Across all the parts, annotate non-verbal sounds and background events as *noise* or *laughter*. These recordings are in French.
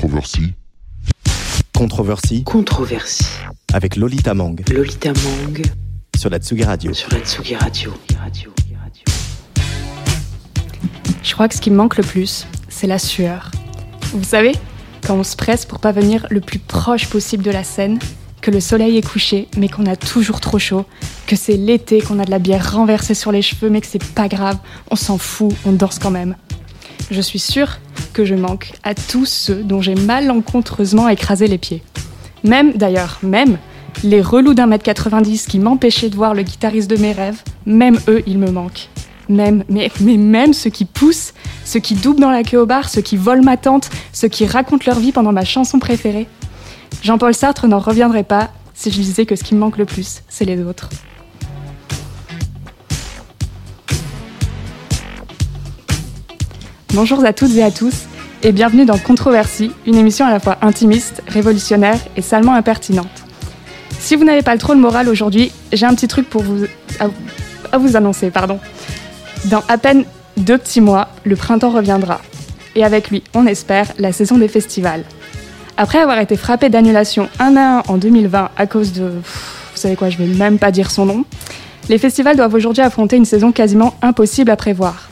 Controversie. Controversie. Controversie. Avec Lolita Mang. Lolita Mang. Sur la Tsugi Radio. Sur la Tsugi Radio. Radio. Je crois que ce qui me manque le plus, c'est la sueur. Vous savez, quand on se presse pour pas venir le plus proche possible de la scène, que le soleil est couché, mais qu'on a toujours trop chaud, que c'est l'été, qu'on a de la bière renversée sur les cheveux, mais que c'est pas grave, on s'en fout, on danse quand même. Je suis sûre que je manque à tous ceux dont j'ai malencontreusement écrasé les pieds. Même, d'ailleurs, même les relous d'un mètre 90 qui m'empêchaient de voir le guitariste de mes rêves, même eux, ils me manquent. Même, mais, mais même ceux qui poussent, ceux qui doublent dans la queue au bar, ceux qui volent ma tante, ceux qui racontent leur vie pendant ma chanson préférée. Jean-Paul Sartre n'en reviendrait pas si je disais que ce qui me manque le plus, c'est les autres. Bonjour à toutes et à tous et bienvenue dans Controversie, une émission à la fois intimiste, révolutionnaire et salement impertinente. Si vous n'avez pas trop le moral aujourd'hui, j'ai un petit truc pour vous à, vous annoncer, pardon. Dans à peine deux petits mois, le printemps reviendra. Et avec lui, on espère, la saison des festivals. Après avoir été frappé d'annulation un à un en 2020 à cause de... vous savez quoi, je vais même pas dire son nom. Les festivals doivent aujourd'hui affronter une saison quasiment impossible à prévoir.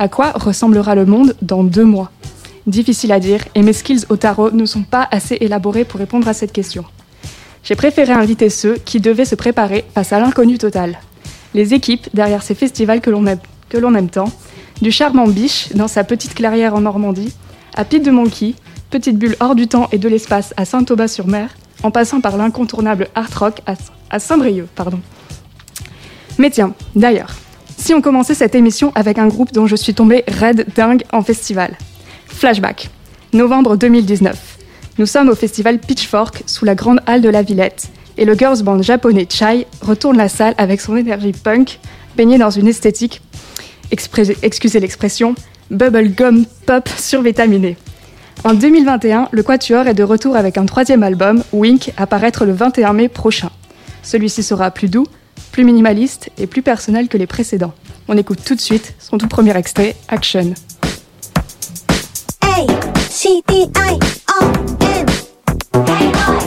À quoi ressemblera le monde dans deux mois? Difficile à dire, et mes skills au tarot ne sont pas assez élaborés pour répondre à cette question. J'ai préféré inviter ceux qui devaient se préparer face à l'inconnu total. Les équipes derrière ces festivals que l'on aime, tant, du charmant Biche dans sa petite clairière en Normandie, à Pete de Monkey, petite bulle hors du temps et de l'espace à Saint-Aubin-sur-Mer, en passant par l'incontournable Art Rock à, Saint-Brieuc. Pardon. Mais tiens, d'ailleurs, si on commençait cette émission avec un groupe dont je suis tombée raide dingue en festival. Flashback, novembre 2019. Nous sommes au festival Pitchfork sous la grande halle de la Villette et le girls band japonais Chai retourne la salle avec son énergie punk baignée dans une esthétique, excusez l'expression, bubblegum pop survitaminé. En 2021, le Quatuor est de retour avec un troisième album, Wink, à paraître le 21 mai prochain. Celui-ci sera plus doux, plus minimaliste et plus personnel que les précédents. On écoute tout de suite son tout premier extrait, Action. Hey, Hey,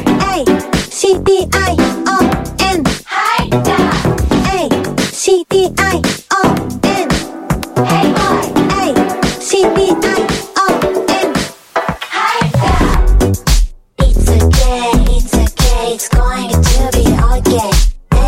Hey, Hey, It's okay, it's okay, it's going to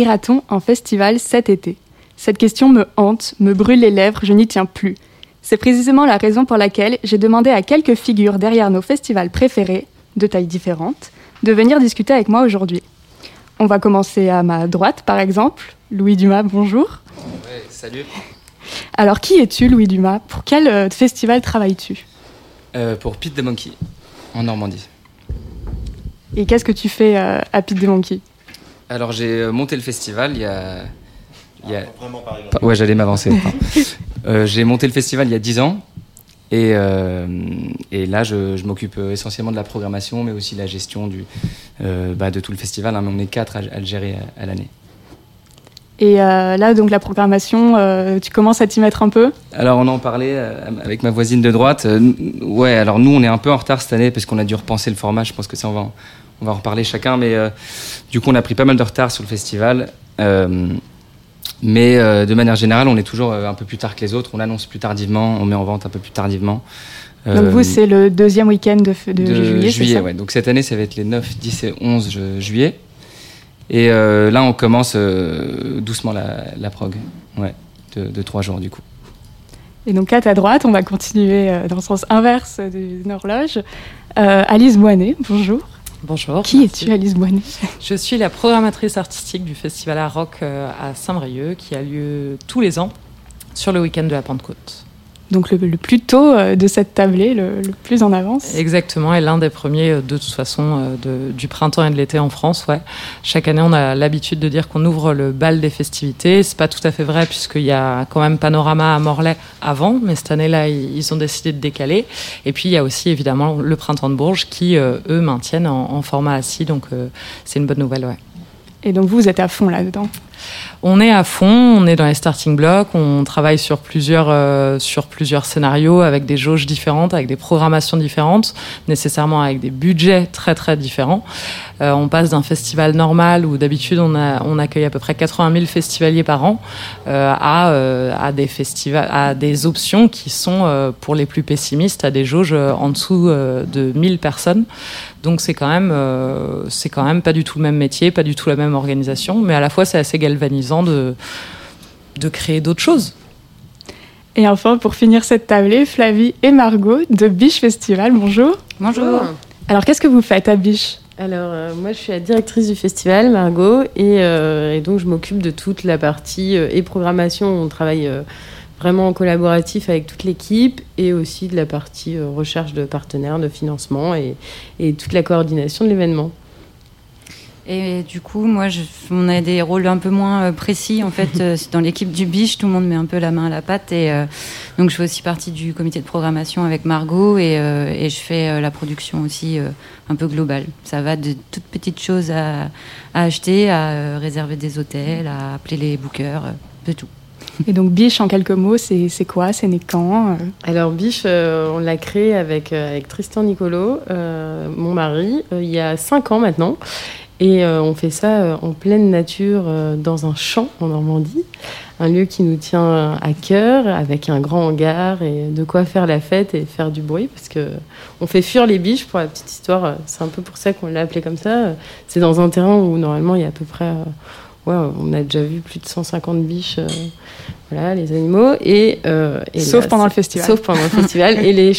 ira-t-on en festival cet été? Cette question me hante, me brûle les lèvres, je n'y tiens plus. C'est précisément la raison pour laquelle j'ai demandé à quelques figures derrière nos festivals préférés, de tailles différentes, de venir discuter avec moi aujourd'hui. On va commencer à ma droite, par exemple. Louis Dumas, bonjour. Ouais, salut. Alors, qui es-tu, Louis Dumas? Pour quel euh, festival travailles-tu? Euh, pour Pete the Monkey, en Normandie. Et qu'est-ce que tu fais euh, à Pete the Monkey? Alors j'ai monté le festival il y a... il y a- Pas- Ouais, j'allais m'avancer. *laughs* Euh, j'ai monté le festival il y a 10 ans. Et, euh, et là, je, je m'occupe euh, essentiellement de la programmation, mais aussi de la gestion du, euh, bah, de tout le festival. hein, mais on est quatre à, à le gérer à, à l'année. Et euh, là, donc, la programmation, euh, tu commences à t'y mettre un peu? Alors on en parlait euh, avec ma voisine de droite. Euh, ouais, alors nous on est un peu en retard cette année parce qu'on a dû repenser le format. Je pense que ça on va en, on va en reparler chacun, mais euh, du coup on a pris pas mal de retard sur le festival. Euh, mais euh, de manière générale, on est toujours un peu plus tard que les autres. On annonce plus tardivement, on met en vente un peu plus tardivement. Donc, vous, c'est le deuxième week-end de, f- de juillet, c'est ça ouais. Donc cette année, ça va être les 9, 10 et 11 ju- juillet. Et là, on commence doucement la, la prog, ouais, de, de trois jours du coup. Et donc, à ta droite, on va continuer dans le sens inverse d'une horloge. Euh, Alice Boinet, bonjour. Bonjour. Qui es-tu, Alice Boinet? Je suis la programmatrice artistique du festival Art Rock euh, à Saint-Brieuc qui a lieu tous les ans sur le week-end de la Pentecôte. Donc, le, le plus tôt euh, de cette tablée, le, le plus en avance. Exactement, et l'un des premiers euh, de toute façon euh, de- du printemps et de l'été en France. Ouais. Chaque année, on a l'habitude de dire qu'on ouvre le bal des festivités. C'est pas tout à fait vrai puisqu'il y a quand même Panorama à Morlaix avant, mais cette année-là, ils ont décidé de décaler. Et puis il y a aussi évidemment le printemps de Bourges qui, eux, maintiennent en, en format assis. Donc euh, c'est une bonne nouvelle, ouais. Et donc, vous êtes à fond là-dedans? On est à fond, on est dans les starting blocks, on travaille sur plusieurs, euh, sur plusieurs scénarios avec des jauges différentes, avec des programmations différentes, nécessairement avec des budgets très très différents. Euh, on passe d'un festival normal où d'habitude on, accueille à peu près 80 000 festivaliers par an euh, à, des festivals, à des options qui sont pour les plus pessimistes à des jauges en dessous de 1000 personnes. Donc c'est quand même pas du tout le même métier, pas du tout la même organisation, mais à la fois c'est assez galvanisant de de créer d'autres choses. Et enfin, pour finir cette tablée, Flavie et Margot de Biche Festival, bonjour. Bonjour. Alors, qu'est-ce que vous faites à Biche? Alors, euh, moi, je suis la directrice du festival, Margot, et, euh, et donc je m'occupe de toute la partie euh, et programmation. On travaille euh, vraiment en collaboratif avec toute l'équipe, et aussi de la partie euh, recherche de partenaires, de financement, et, et toute la coordination de l'événement. Et du coup, moi, je- on a des rôles un peu moins euh, précis. En fait, euh, *laughs* dans l'équipe du biche, tout le monde met un peu la main à la pâte. Et euh, donc, je fais aussi partie du comité de programmation avec Margot et, euh, et je fais euh, la production aussi euh, un peu globale. Ça va de toutes petites choses à, à acheter, à euh, réserver des hôtels, à appeler les bookers, euh, de tout. *laughs* Et donc, Biche, en quelques mots, c'est c'est quoi? C'est né quand Euh, Alors, Biche, euh, on l'a créé avec, euh, avec Tristan Nicolo, euh, mon mari, euh, il y a cinq ans maintenant. Et euh, on fait ça euh, en pleine nature, euh, dans un champ en Normandie. Un lieu qui nous tient à cœur, avec un grand hangar et de quoi faire la fête et faire du bruit. Parce que on fait fuir les biches, pour la petite histoire. C'est un peu pour ça qu'on l'a appelé comme ça. C'est dans un terrain où normalement il y a à peu près. Ouais, on a déjà vu plus de 150 biches. euh, voilà, les animaux. Et, euh, et Sauf là, pendant le festival. Sauf pendant le festival. *laughs* Et les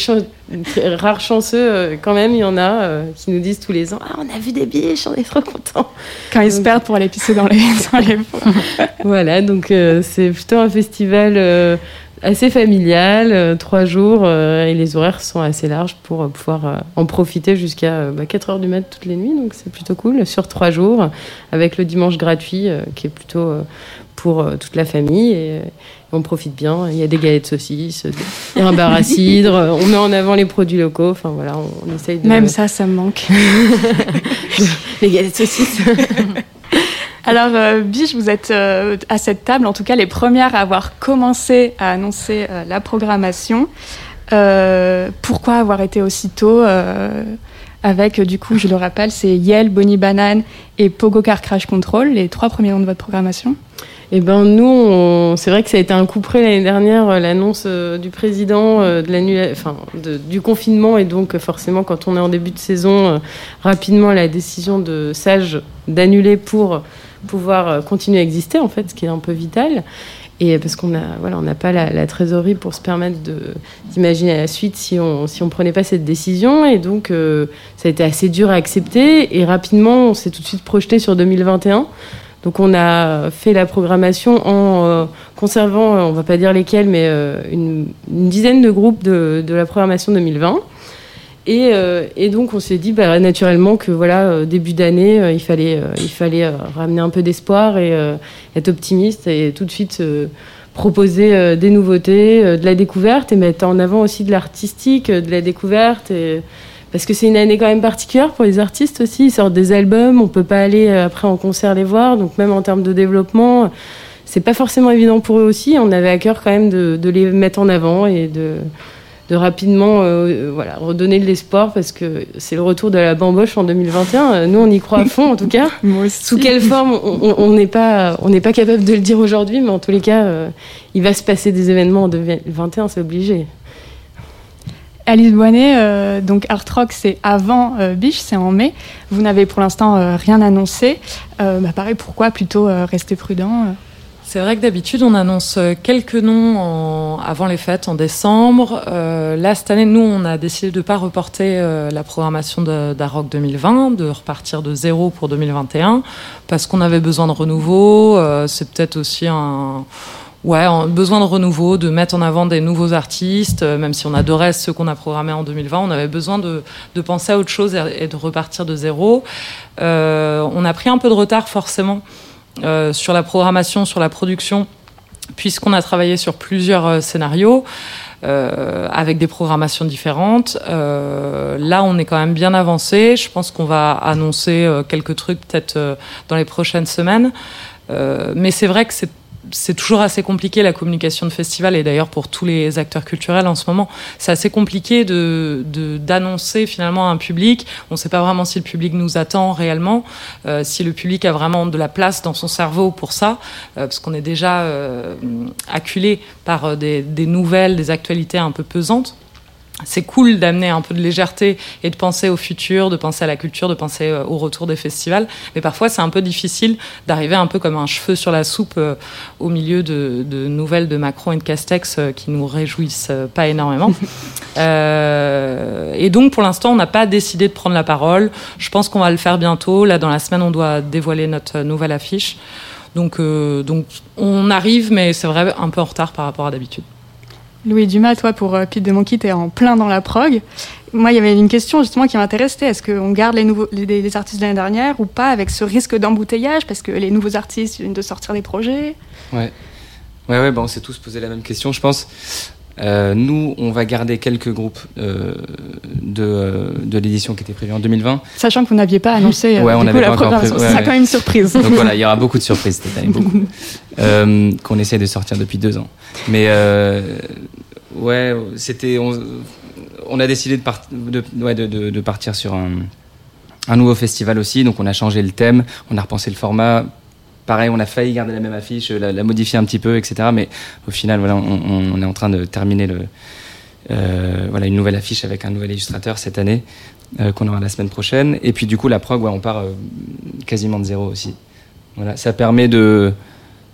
rares chanceux, euh, quand même, il y en a qui nous disent tous les ans Ah, on a vu des biches, on est trop contents. Quand ils se perdent pour aller pisser dans les, dans les. *laughs* Voilà, donc c'est plutôt un festival assez familial, euh, trois jours, euh, et les horaires sont assez larges pour euh, pouvoir en profiter jusqu'à euh, bah, 4 heures du mat toutes les nuits, donc c'est plutôt cool, sur trois jours, avec le dimanche gratuit qui est plutôt pour toute la famille. Et, on profite bien, il y a des galettes saucisses, il y a un bar à *laughs* cidre, on met en avant les produits locaux, enfin voilà, on, on essaye de... Même ça, ça me manque. *laughs* Les galettes saucisses *laughs* Alors, euh, Biche, vous êtes euh, à cette table, en tout cas les premières à avoir commencé à annoncer euh, la programmation. Euh, pourquoi avoir été aussitôt avec, du coup, je le rappelle, c'est Yale, Bonnie Banane et Pogo Car Crash Control, les trois premiers noms de votre programmation? Eh ben nous, c'est vrai que ça a été un coup près l'année dernière, l'annonce du président de enfin, du confinement et donc forcément quand on est en début de saison, rapidement la décision de Sage d'annuler pour pouvoir euh, continuer à exister en fait, ce qui est un peu vital. Et parce qu'on a, voilà, n'a pas la, trésorerie pour se permettre d'imaginer la suite si on si on prenait pas cette décision. Et donc, euh, ça a été assez dur à accepter. Et rapidement, on s'est tout de suite projeté sur 2021. Donc, on a fait la programmation en euh, conservant, on va pas dire lesquels, mais une, une, dizaine de groupes de, de la programmation 2020. Et, euh, et, donc on s'est dit bah, naturellement que voilà euh, début d'année euh, il fallait il fallait ramener un peu d'espoir et être optimiste et tout de suite proposer des nouveautés, de la découverte et mettre en avant aussi de l'artistique, de la découverte parce que c'est une année quand même particulière pour les artistes aussi, ils sortent des albums, on peut pas aller après en concert les voir, donc même en termes de développement, c'est pas forcément évident pour eux aussi. On avait à cœur quand même de, de les mettre en avant et de de rapidement euh, voilà, redonner de l'espoir parce que c'est le retour de la bamboche en 2021. Nous, on y croit à fond, en tout cas. *laughs* Sous quelle forme, on n'est pas, on pas capable de le dire aujourd'hui, mais en tous les cas, euh, il va se passer des événements en 2021, c'est obligé. Alice Boinet, euh, donc Art Rock, c'est avant euh, Biche, c'est en mai. Vous n'avez pour l'instant euh, rien annoncé. Bah, pareil, pourquoi plutôt rester prudent c'est vrai que d'habitude, on annonce quelques noms avant les fêtes, en décembre. Euh, là, cette année, nous, on a décidé de ne pas reporter euh, la programmation d'Aroc 2020, de repartir de zéro pour 2021, parce qu'on avait besoin de renouveau. Euh, c'est peut-être aussi un... Besoin de renouveau, de mettre en avant des nouveaux artistes, euh, même si on adorait ceux qu'on a programmés en 2020, on avait besoin de, penser à autre chose et, de repartir de zéro. Euh, on a pris un peu de retard forcément euh, sur la programmation, sur la production, puisqu'on a travaillé sur plusieurs euh, scénarios. Euh, avec des programmations différentes. Là, on est quand même bien avancé. Je pense qu'on va annoncer quelques trucs peut-être dans les prochaines semaines. mais c'est vrai que c'est c'est toujours assez compliqué la communication de festival et d'ailleurs pour tous les acteurs culturels en ce moment, c'est assez compliqué de d'annoncer finalement à un public. On ne sait pas vraiment si le public nous attend réellement, euh, si le public a vraiment de la place dans son cerveau pour ça, euh, parce qu'on est déjà euh, acculé par des nouvelles, des actualités un peu pesantes c'est cool d'amener un peu de légèreté et de penser au futur, de penser à la culture, de penser euh, au retour des festivals. Mais parfois, c'est un peu difficile d'arriver un peu comme un cheveu sur la soupe euh, au milieu de, de, nouvelles de Macron et de Castex euh, qui nous réjouissent euh, pas énormément. *laughs* Et donc, pour l'instant, on n'a pas décidé de prendre la parole. Je pense qu'on va le faire bientôt. Là, dans la semaine, on doit dévoiler notre nouvelle affiche. Donc, donc on arrive, mais c'est vrai, un peu en retard par rapport à d'habitude. Louis Dumas, toi, pour euh, Pete de Monkey, tu es en plein dans la prog. Moi, il y avait une question justement qui m'intéressait. Est-ce qu'on garde les, nouveaux, les artistes de l'année dernière ou pas avec ce risque d'embouteillage? Parce que les nouveaux artistes viennent de sortir des projets. Ouais, ouais, ouais bah on s'est tous posé la même question, je pense. Euh, nous, on va garder quelques groupes euh, de, euh, de l'édition qui était prévue en 2020. Sachant que vous n'aviez pas annoncé ouais, on coup, la programmation. Ouais, c'est ouais. quand même une surprise. Donc voilà, il y aura beaucoup de surprises cette année, beaucoup. *laughs* euh, qu'on essaie de sortir depuis deux ans. Mais euh, ouais, c'était. On, on, a décidé part, de, de, de partir sur un, un nouveau festival aussi. Donc on a changé le thème, on a repensé le format pareil, on a failli garder la même affiche, la, la, modifier un petit peu, etc. Mais au final, voilà, on, on est en train de terminer le, euh, voilà, une nouvelle affiche avec un nouvel illustrateur cette année, euh, qu'on aura la semaine prochaine. Et puis du coup, la prog, ouais, on part euh, quasiment de zéro aussi. Voilà, ça permet de...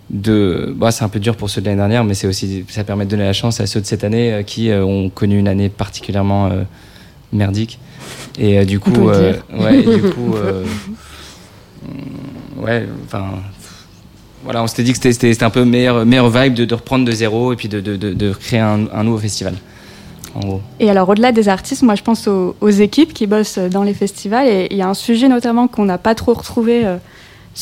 de bah, c'est un peu dur pour ceux de l'année dernière, mais c'est aussi, ça permet de donner la chance à ceux de cette année qui ont connu une année particulièrement merdique. Et du coup, ouais, du *laughs* coup, ouais, enfin, voilà, on s'était dit que c'était un peu meilleur, meilleur vibe de, reprendre de zéro et puis de, créer un, nouveau festival. Et alors, au-delà des artistes, moi je pense aux, équipes qui bossent dans les festivals. Et il y a un sujet notamment qu'on n'a pas trop retrouvé euh,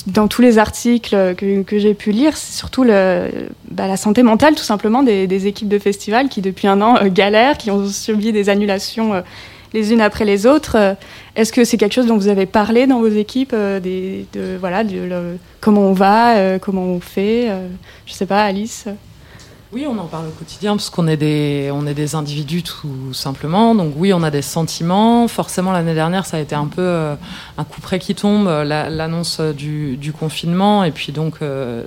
dans tous les articles que, j'ai pu lire, c'est surtout bah, la santé mentale tout simplement des, des, équipes de festivals qui depuis un an euh, galèrent, qui ont subi des annulations euh, les unes après les autres. Euh, Est-ce que c'est quelque chose dont vous avez parlé dans vos équipes euh, de, voilà, Comment on va euh, Comment on fait Je sais pas, Alice oui, on en parle au quotidien parce qu'on est des, on est des individus tout simplement. Donc oui, on a des sentiments. Forcément, l'année dernière, ça a été un peu euh, un coup près qui tombe, l'annonce du, du, confinement et puis donc euh,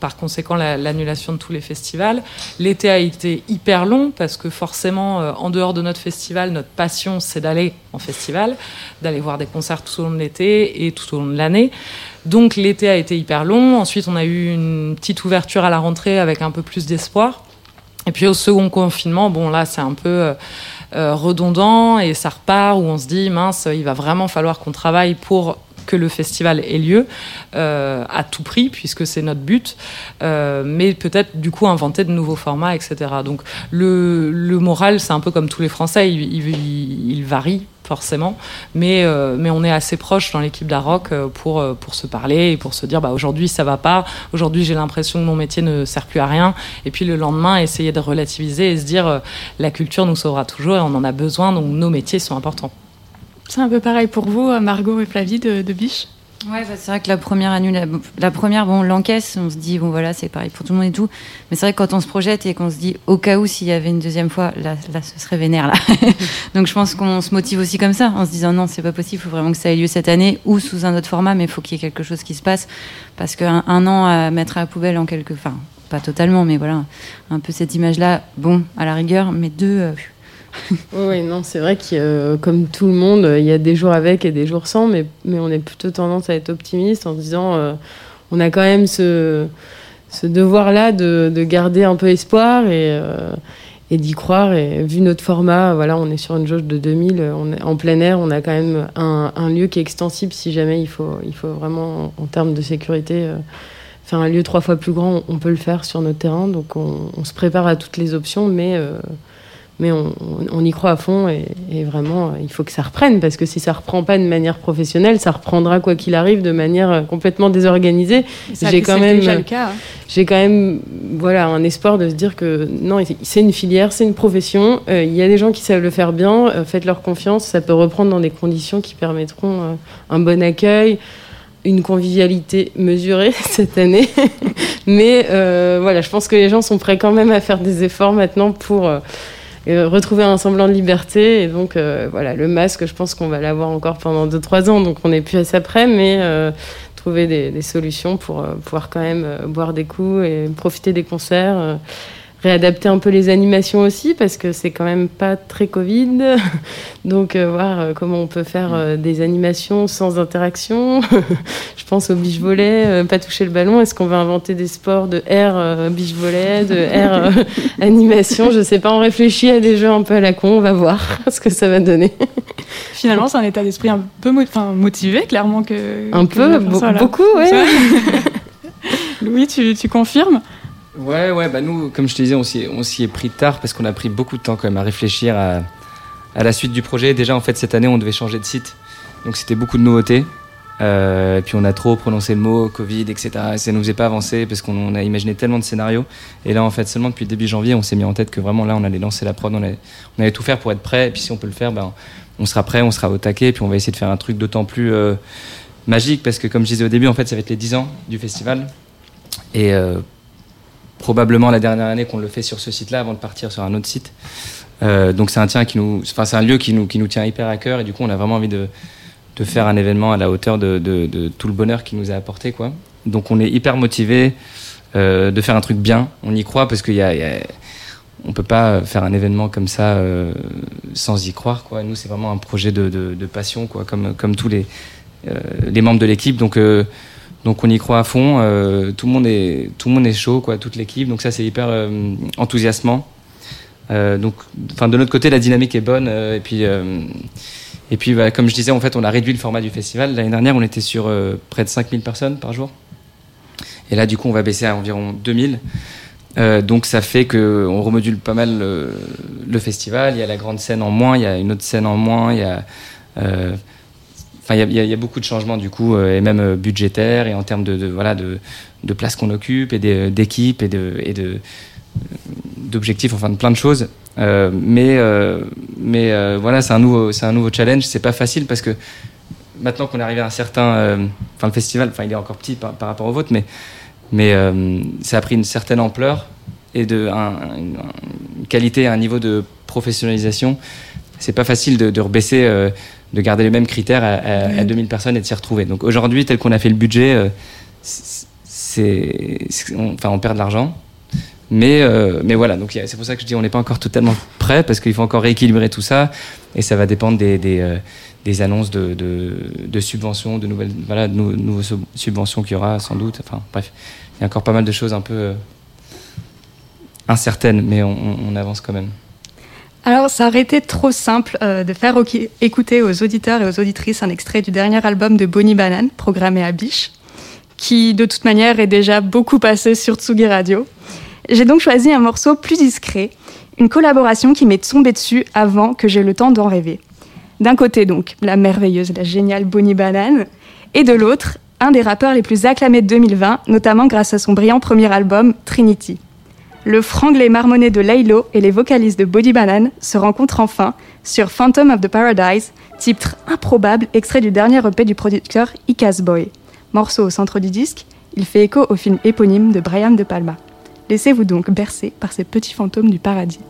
par conséquent l'annulation la, de tous les festivals. L'été a été hyper long parce que forcément, euh, en dehors de notre festival, notre passion, c'est d'aller en festival, d'aller voir des concerts tout au long de l'été et tout au long de l'année. Donc l'été a été hyper long. Ensuite, on a eu une petite ouverture à la rentrée avec un peu plus d'espoir. Et puis au second confinement, bon là c'est un peu euh, euh, redondant et ça repart où on se dit mince, il va vraiment falloir qu'on travaille pour que le festival ait lieu euh, à tout prix puisque c'est notre but, mais peut-être du coup inventer de nouveaux formats, etc. Donc le, moral, c'est un peu comme tous les Français, il varie forcément, mais, euh, mais on est assez proche dans l'équipe d'Aroc euh, pour, euh, pour se parler et pour se dire bah, aujourd'hui ça va pas, aujourd'hui j'ai l'impression que mon métier ne sert plus à rien, et puis le lendemain essayer de relativiser et se dire la culture nous sauvera toujours et on en a besoin, donc nos métiers sont importants. C'est un peu pareil pour vous, Margot et Flavie de, de Biche? Ouais, bah, c'est vrai que la première annule, la première, bon, on l'encaisse, on se dit, bon voilà, c'est pareil pour tout le monde et tout. Mais c'est vrai que quand on se projette et qu'on se dit, au cas où s'il y avait une deuxième fois, là, là ce serait vénère, là. *laughs* Donc je pense qu'on se motive aussi comme ça, en se disant, non, c'est pas possible, il faut vraiment que ça ait lieu cette année ou sous un autre format, mais il faut qu'il y ait quelque chose qui se passe. Parce qu'un un an à mettre à la poubelle en quelque. Enfin, pas totalement, mais voilà, un peu cette image-là, bon, à la rigueur, mais deux. euh, Oui, non, c'est vrai que euh, comme tout le monde, il y a des jours avec et des jours sans, mais, mais on est plutôt tendance à être optimiste en disant euh, on a quand même ce, ce devoir-là de, de garder un peu espoir et, euh, et d'y croire. Et vu notre format, voilà, on est sur une jauge de 2000, on est en plein air, on a quand même un, un lieu qui est extensible si jamais il faut, il faut vraiment, en termes de sécurité, euh, faire un lieu trois fois plus grand, on peut le faire sur notre terrain. Donc on, on se prépare à toutes les options, mais euh, mais on, y croit à fond et, et vraiment, euh, il faut que ça reprenne parce que si ça reprend pas de manière professionnelle, ça reprendra quoi qu'il arrive de manière euh, complètement désorganisée. Ça, J'ai quand c'est même- déjà le cas. hein. J'ai quand même voilà un espoir de se dire que non, c'est une filière, c'est une profession. euh, Il y a des gens qui savent le faire bien. euh, Faites-leur confiance. Ça peut reprendre dans des conditions qui permettront euh, un bon accueil, une convivialité mesurée *laughs* cette année. *laughs* Mais euh, voilà, je pense que les gens sont prêts quand même à faire des efforts maintenant pour euh, retrouver un semblant de liberté. Et donc, euh, voilà, le masque, je pense qu'on va l'avoir encore pendant 2-3 ans, donc on n'est plus à ça près, mais euh, trouver des, solutions pour euh, pouvoir quand même boire des coups et profiter des concerts. Réadapter un peu les animations aussi parce que c'est quand même pas très Covid. *laughs* Donc euh, voir euh, comment on peut faire euh, des animations sans interaction. *laughs* Je pense au volley, euh, pas toucher le ballon. Est-ce qu'on va inventer des sports de air beach volley, de air *laughs* animation? Je sais pas. On réfléchit à des jeux un peu à la con. On va voir ce que ça va donner. Finalement, c'est un état d'esprit un peu mo- motivé, clairement. Que, Un que peu, be- ça, beaucoup, ouais. Louis, tu, tu confirmes? Ouais, ouais, bah nous, comme je te disais, on s'y est, pris tard parce qu'on a pris beaucoup de temps quand même à réfléchir à, la suite du projet. Déjà, en fait, cette année, on devait changer de site. Donc, c'était beaucoup de nouveautés. Euh, puis, on a trop prononcé le mot Covid, etc. Et ça nous faisait pas avancer parce qu'on on a imaginé tellement de scénarios. Et là, en fait, seulement depuis début janvier, on s'est mis en tête que vraiment là, on allait lancer la prod, on allait, tout faire pour être prêt. Et puis, si on peut le faire, ben, on sera prêt, on sera au taquet. Et puis, on va essayer de faire un truc d'autant plus euh, magique parce que, comme je disais au début, en fait, ça va être les 10 ans du festival. Et euh, probablement la dernière année qu'on le fait sur ce site-là avant de partir sur un autre site. Euh, donc c'est un un lieu qui nous qui nous tient hyper à cœur et du coup on a vraiment envie de de faire un événement à la hauteur de, de, tout le bonheur qu'il nous a apporté quoi. Donc on est hyper motivé euh, de faire un truc bien. On y croit parce qu'il y a, on peut pas faire un événement comme ça euh, sans y croire quoi. Nous c'est vraiment un projet de, de, passion quoi, comme comme tous les les membres de l'équipe. Donc donc on y croit à fond. euh, tout le monde est tout le monde est chaud quoi, toute l'équipe. Donc ça c'est hyper euh, enthousiasmant. Euh, donc enfin de notre côté la dynamique est bonne euh, et puis euh, et puis bah, comme je disais en fait on a réduit le format du festival. L'année dernière on était sur euh, près de 5000 personnes par jour. Et là du coup on va baisser à environ 2000. Euh, donc ça fait que on remodule pas mal le, le festival. Il y a la grande scène en moins, il y a une autre scène en moins, il y a euh, il y a- beaucoup de changements du coup, euh, et même euh, budgétaires, et en termes de, de, voilà de, de place qu'on occupe, et des- d'équipes, et et de d'objectifs, enfin de plein de choses. Euh, mais euh, mais euh, voilà, c'est un nouveau c'est un nouveau challenge. C'est pas facile parce que maintenant qu'on est arrivé à un certain, euh, enfin le festival, enfin il est encore petit par, par rapport au vôtre, mais mais euh, ça a pris une certaine ampleur et de un- une, qualité, un niveau de professionnalisation. C'est pas facile de, rebaisser, euh, de garder les mêmes critères à, à- à 2000 personnes et de s'y retrouver. Donc aujourd'hui, tel qu'on a fait le budget, euh, c'est, on, enfin on perd de l'argent, Mais, euh, mais voilà, donc c'est pour ça que je dis on n'est pas encore totalement prêt parce qu'il faut encore rééquilibrer tout ça et ça va dépendre des, des, euh, des annonces de, de, de subventions, de nouvelles, voilà, de nou- nouveaux sub- subventions qu'il y aura sans doute. Enfin bref, il y a encore pas mal de choses un peu euh, incertaines, mais on, on- on avance quand même. Alors, ça aurait été trop simple euh, de faire écouter aux auditeurs et aux auditrices un extrait du dernier album de Bonnie Banane, programmé à Biche, qui de toute manière est déjà beaucoup passé sur Tsugi Radio. J'ai donc choisi un morceau plus discret, une collaboration qui m'est tombée dessus avant que j'aie le temps d'en rêver. D'un côté donc, la merveilleuse, la géniale Bonnie Banane, et de l'autre, un des rappeurs les plus acclamés de 2020, notamment grâce à son brillant premier album, Trinity. Le franglais marmonné de Laylo et les vocalistes de Body Banane se rencontrent enfin sur Phantom of the Paradise, titre improbable extrait du dernier EP du producteur Icaz Boy. Morceau au centre du disque, il fait écho au film éponyme de Brian De Palma. Laissez-vous donc bercer par ces petits fantômes du paradis.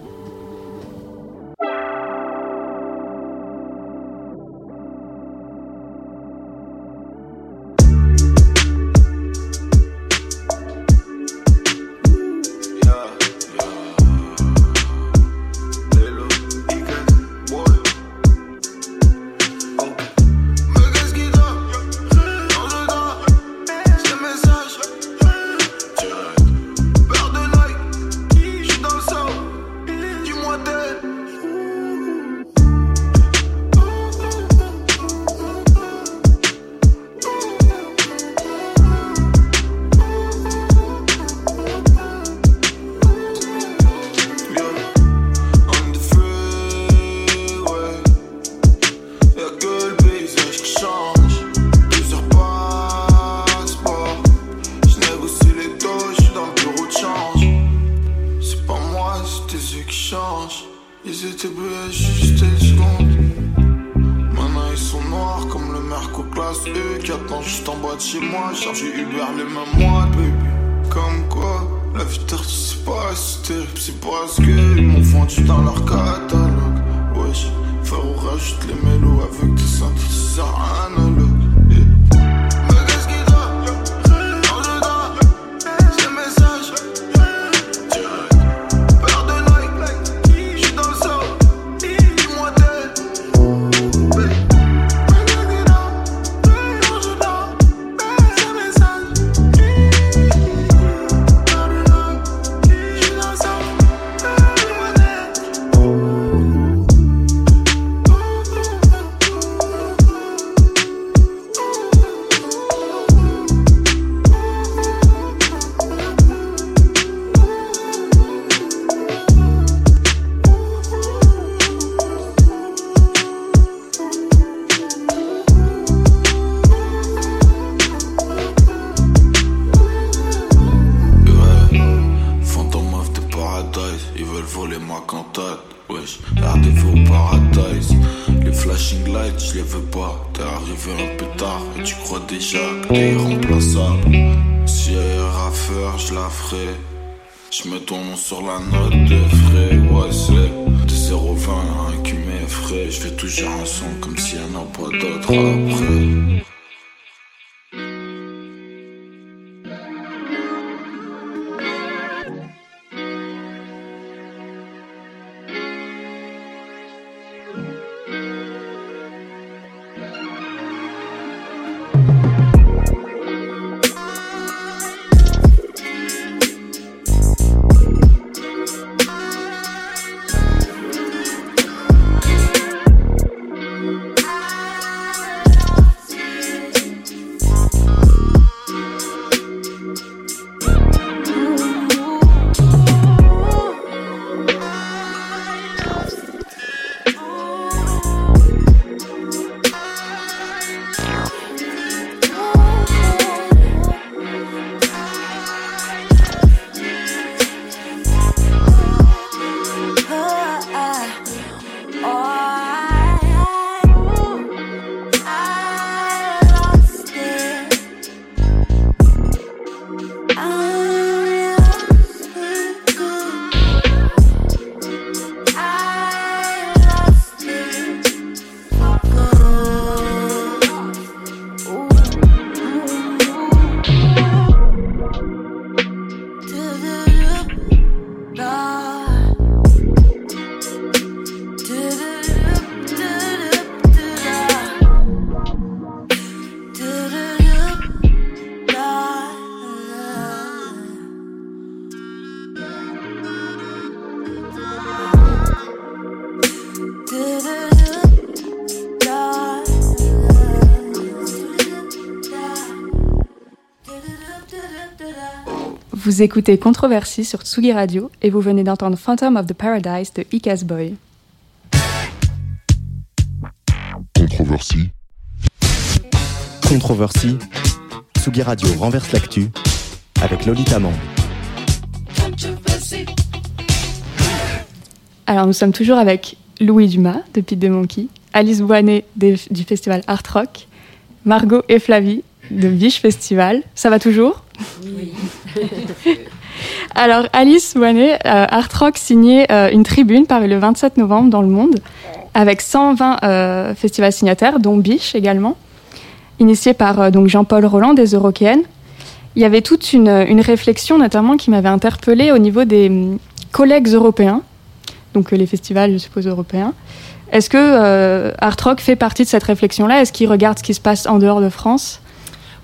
Vous écoutez Controversie sur Tsugi Radio et vous venez d'entendre Phantom of the Paradise de Icas Boy. Controversie. Controversie. Tsugi Radio renverse l'actu avec Lolita Mang. Alors nous sommes toujours avec Louis Dumas de Pete de Monkey, Alice Boinet des- du festival Art Rock, Margot et Flavie de Biche Festival. Ça va toujours? Oui. *laughs* Alors Alice Boinet, euh, Art Rock signait euh, une tribune parue le 27 novembre dans le monde avec 120 euh, festivals signataires, dont Biche également, initié par Jean-Paul Roland des Eurokéennes. Il y avait toute une, réflexion notamment qui m'avait interpellée au niveau des hum, collègues européens, donc les festivals, je suppose, européens. Est-ce que Art Rock fait partie de cette réflexion-là? Est-ce qu'ils regardent ce qui se passe en dehors de France?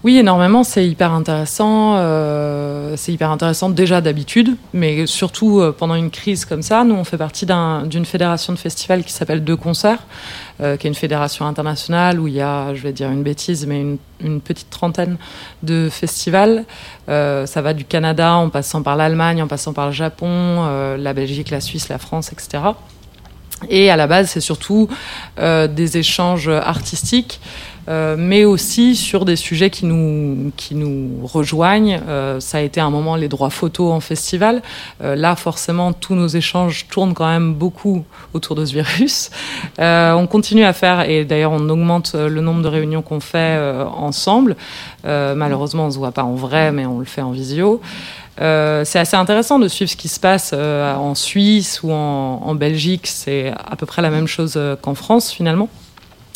Oui, énormément. C'est hyper intéressant. euh, c'est hyper intéressant déjà d'habitude, mais surtout euh, pendant une crise comme ça. Nous, on fait partie d'un- d'une fédération de festivals qui s'appelle Deux Concerts, euh, qui est une fédération internationale où il y a, je vais dire une bêtise, mais une, petite trentaine de festivals. Ça va du Canada en passant par l'Allemagne, en passant par le Japon, la Belgique, la Suisse, la France, etc. Et à la base, c'est surtout des échanges artistiques, euh, mais aussi sur des sujets qui nous, qui nous rejoignent. Euh, ça a été un moment les droits photos en festival. Euh, là, forcément, tous nos échanges tournent quand même beaucoup autour de ce virus. On continue à faire, et d'ailleurs, on augmente le nombre de réunions qu'on fait ensemble. Malheureusement, on se voit pas en vrai, mais on le fait en visio. C'est assez intéressant de suivre ce qui se passe en Suisse ou en, Belgique. C'est à peu près la même chose qu'en France finalement.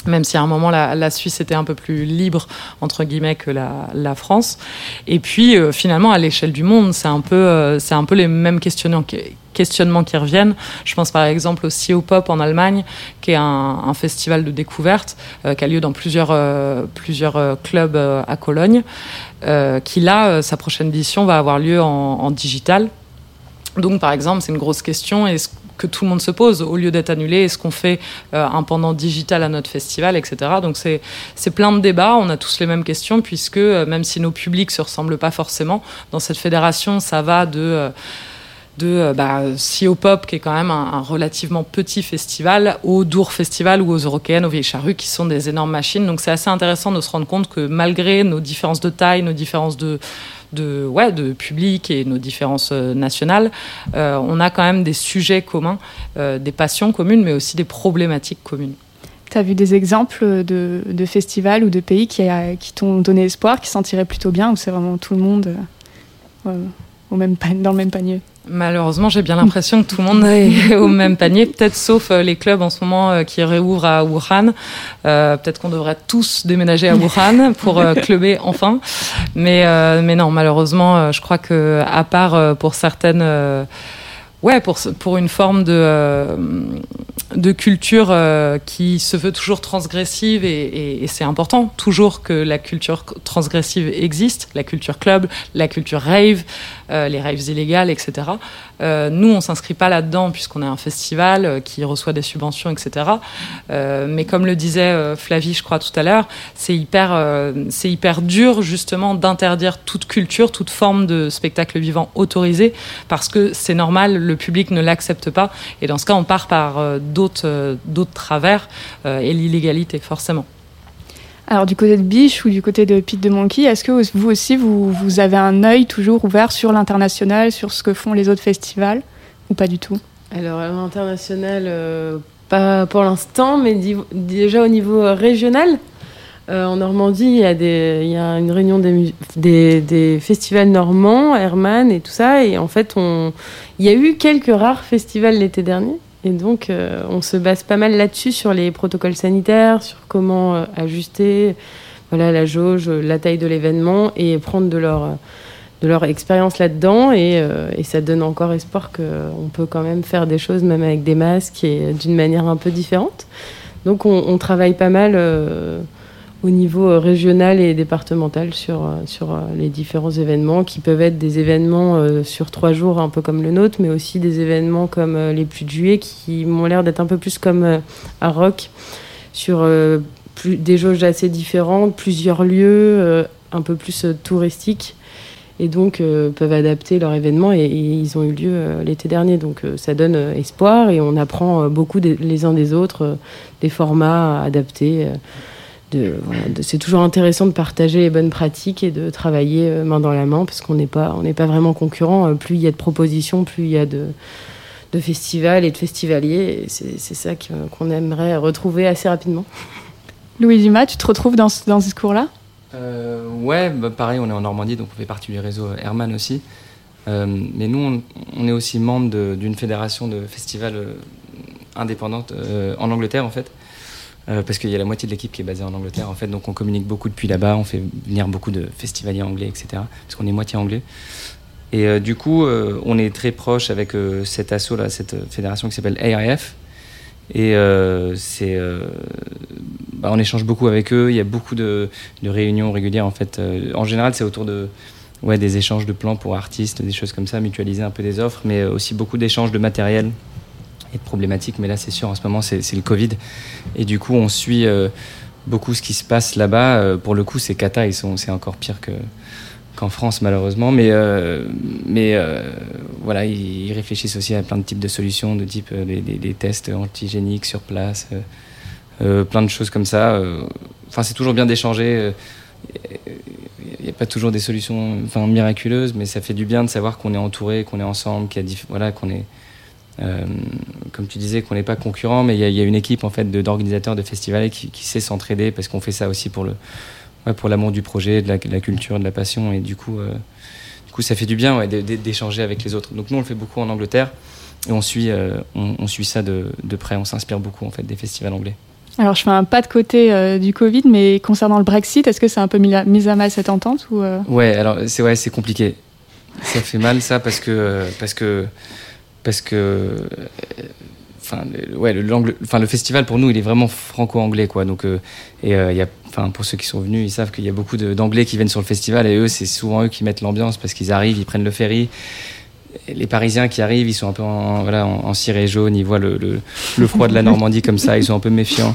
Même si à un moment la, la Suisse était un peu plus libre entre guillemets que la, France. Et puis euh, finalement à l'échelle du monde, c'est un peu, euh, c'est un peu les mêmes questionnements qui, questionnements qui reviennent. Je pense par exemple au CO Pop en Allemagne, qui est un, festival de découverte euh, qui a lieu dans plusieurs, plusieurs clubs à Cologne, qui là, sa prochaine édition va avoir lieu en, digital. Donc par exemple, c'est une grosse question. Est-ce que tout le monde se pose au lieu d'être annulé Est-ce qu'on fait euh, un pendant digital à notre festival, etc. Donc c'est plein de débats. On a tous les mêmes questions puisque euh, même si nos publics se ressemblent pas forcément, dans cette fédération, ça va de euh, de bah, CO Pop, qui est quand même un, relativement petit festival, au Dour Festival ou aux Eurokéennes, aux Vieilles Charrues, qui sont des énormes machines. Donc c'est assez intéressant de se rendre compte que malgré nos différences de taille, nos différences de, de, ouais, de public et nos différences euh, nationales, euh, on a quand même des sujets communs, euh, des passions communes, mais aussi des problématiques communes. Tu as vu des exemples de, de festivals ou de pays qui, qui t'ont donné espoir, qui s'en tiraient plutôt bien, ou c'est vraiment tout le monde au même pa- dans le même panier Malheureusement, j'ai bien l'impression que tout le monde est au même panier, peut-être sauf euh, les clubs en ce moment euh, qui réouvrent à Wuhan. Euh, peut-être qu'on devrait tous déménager à Wuhan pour euh, clubber enfin. Mais, euh, mais non, malheureusement, je crois que à part pour certaines... Ouais, pour, une forme de, de culture qui se veut toujours transgressive et, et- et c'est important toujours que la culture transgressive existe, la culture club, la culture rave, les raves illégales, etc. Euh, nous, on s'inscrit pas là-dedans puisqu'on est un festival euh, qui reçoit des subventions, etc. Euh, mais comme le disait euh, Flavie, je crois tout à l'heure, c'est hyper, euh, c'est hyper dur justement d'interdire toute culture, toute forme de spectacle vivant autorisé parce que c'est normal, le public ne l'accepte pas. Et dans ce cas, on part par euh, d'autres, euh, d'autres travers euh, et l'illégalité forcément. Alors du côté de Biche ou du côté de Pete de Monkey, est-ce que vous aussi, vous, avez un œil toujours ouvert sur l'international, sur ce que font les autres festivals, ou pas du tout? Alors, à l'international, euh, pas pour l'instant, mais déjà au niveau euh, régional. euh, en Normandie, il y, a une réunion des, des festivals normands, Herman et tout ça. Et en fait, on, il y a eu quelques rares festivals l'été dernier. Et donc, euh, on se base pas mal là-dessus, sur les protocoles sanitaires, sur comment euh, ajuster voilà, la jauge, la taille de l'événement et prendre de leur, de leur expérience là-dedans. Et, euh, ça donne encore espoir qu'on peut quand même faire des choses, même avec des masques et d'une manière un peu différente. Donc, on, travaille pas mal euh, au niveau euh, régional et départemental sur, euh, sur euh, les différents événements qui peuvent être des événements sur trois jours, un peu comme le nôtre, mais aussi des événements comme les pluies de juillet qui m'ont l'air d'être un peu plus comme à Rock, sur plus, des jauges assez différentes, plusieurs lieux, un peu plus touristiques. et donc peuvent adapter leur événement et, ils ont eu lieu l'été dernier. Donc ça donne espoir et on apprend beaucoup les uns des autres des formats adaptés. De, voilà, de- c'est toujours intéressant de partager les bonnes pratiques et de travailler euh, main dans la main parce qu'on n'est pas, on n'est pas vraiment concurrents. Euh, Plus il y a de propositions, plus il y a de, de festivals et de festivaliers. Et C'est, c'est ça que- qu'on aimerait retrouver assez rapidement. Louis Dumas, tu te retrouves dans ce, dans ce discours-là Euh, ouais, bah, pareil, on est en Normandie, donc on fait partie du réseau Herman aussi. Euh, mais nous, on, on est aussi membre de- d'une fédération de festivals indépendante euh, en Angleterre, en fait. Euh, parce qu'il y a la moitié de l'équipe qui est basée en Angleterre, en fait. Donc on communique beaucoup depuis là-bas, on fait venir beaucoup de festivaliers anglais, etc. Parce qu'on est moitié anglais. Et euh, du coup, euh, on est très proche avec cet asso, là, cette fédération qui s'appelle AIF. Et c'est, bah, on échange beaucoup avec eux. Il y a beaucoup de, de réunions régulières en fait. En général, c'est autour de ouais, des échanges de plans pour artistes, des choses comme ça, mutualiser un peu des offres, mais aussi beaucoup d'échanges de matériel et de problématiques. Mais là, c'est sûr, en ce moment, c'est le Covid. Et du coup, on suit euh, beaucoup ce qui se passe là-bas. Euh, pour le coup, c'est sont, c'est encore pire que qu'en France malheureusement mais euh, mais voilà ils, réfléchissent aussi à plein de types de solutions de type des, tests antigéniques sur place plein de choses comme ça enfin c'est toujours bien d'échanger il n'y a pas toujours des solutions enfin miraculeuses mais ça fait du bien de savoir qu'on est entouré qu'on est ensemble qu'il y a voilà qu'on est euh, comme tu disais qu'on n'est pas concurrent mais il y, a- il y a une équipe en fait d'organisateurs de festivals qui, qui sait s'entraider parce qu'on fait ça aussi pour le ouais, pour l'amour du projet, de la, de la culture, de la passion. Et du coup, euh, du coup ça fait du bien ouais, d'échanger avec les autres. Donc nous, on le fait beaucoup en Angleterre. Et on suit, euh, on, on suit ça de, de près. On s'inspire beaucoup en fait des festivals anglais. Alors, je fais un pas de côté euh, du Covid, mais concernant le Brexit, est-ce que c'est un peu mis à, mis à mal cette entente ou euh, Ouais, alors c'est ouais, c'est compliqué. Ça fait mal ça parce que parce que parce que enfin ouais, le, festival pour nous il est vraiment franco-anglais quoi. Donc euh, et euh, pour ceux qui sont venus, ils savent qu'il y a beaucoup d'anglais qui viennent sur le festival et eux c'est souvent eux qui mettent l'ambiance parce qu'ils arrivent, ils prennent le ferry. Les Parisiens qui arrivent, ils sont un peu en, voilà, en, ciré jaune, ils voient le froid de la Normandie comme ça, ils sont un peu méfiants.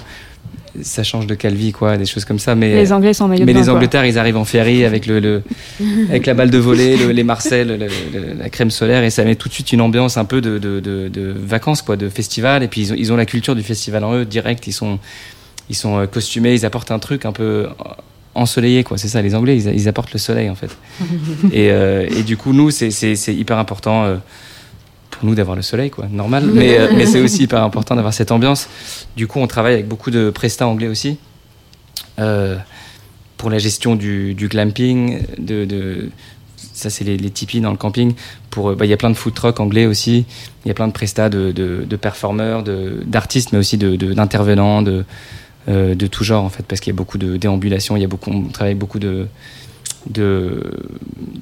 Ça change de Calvi, quoi, des choses comme ça. Mais, les Anglais sont en maillot mais de bain, les quoi. Angleterres, ils arrivent en ferry avec, le, le- *laughs* avec la balle de volée, le- les Marcel, le- le- la crème solaire, et ça met tout de suite une ambiance un peu de, de, de- de vacances, quoi, de festival. Et puis ils ont, ils ont la culture du festival en eux, direct. Ils sont, ils sont euh, costumés, ils apportent un truc un peu ensoleillé, quoi. C'est ça, les Anglais, ils, ils apportent le soleil, en fait. *laughs* et, euh, et du coup, nous, c'est hyper important. euh, pour nous d'avoir le soleil, quoi, normal. *laughs* Mais, euh, mais c'est aussi hyper important d'avoir cette ambiance. Du coup, on travaille avec beaucoup de prestats anglais aussi. Euh, pour la gestion du, du glamping, de, de- ça c'est les, les tipis dans le camping. Pour, euh, bah, il y a plein de food trucks anglais aussi. Il y a plein de prestats de, de, de performeurs, de- d'artistes, mais aussi d'intervenants, de, euh, de tout genre en fait, parce qu'il y a beaucoup de déambulations. Il y a beaucoup, on travaille avec beaucoup de de,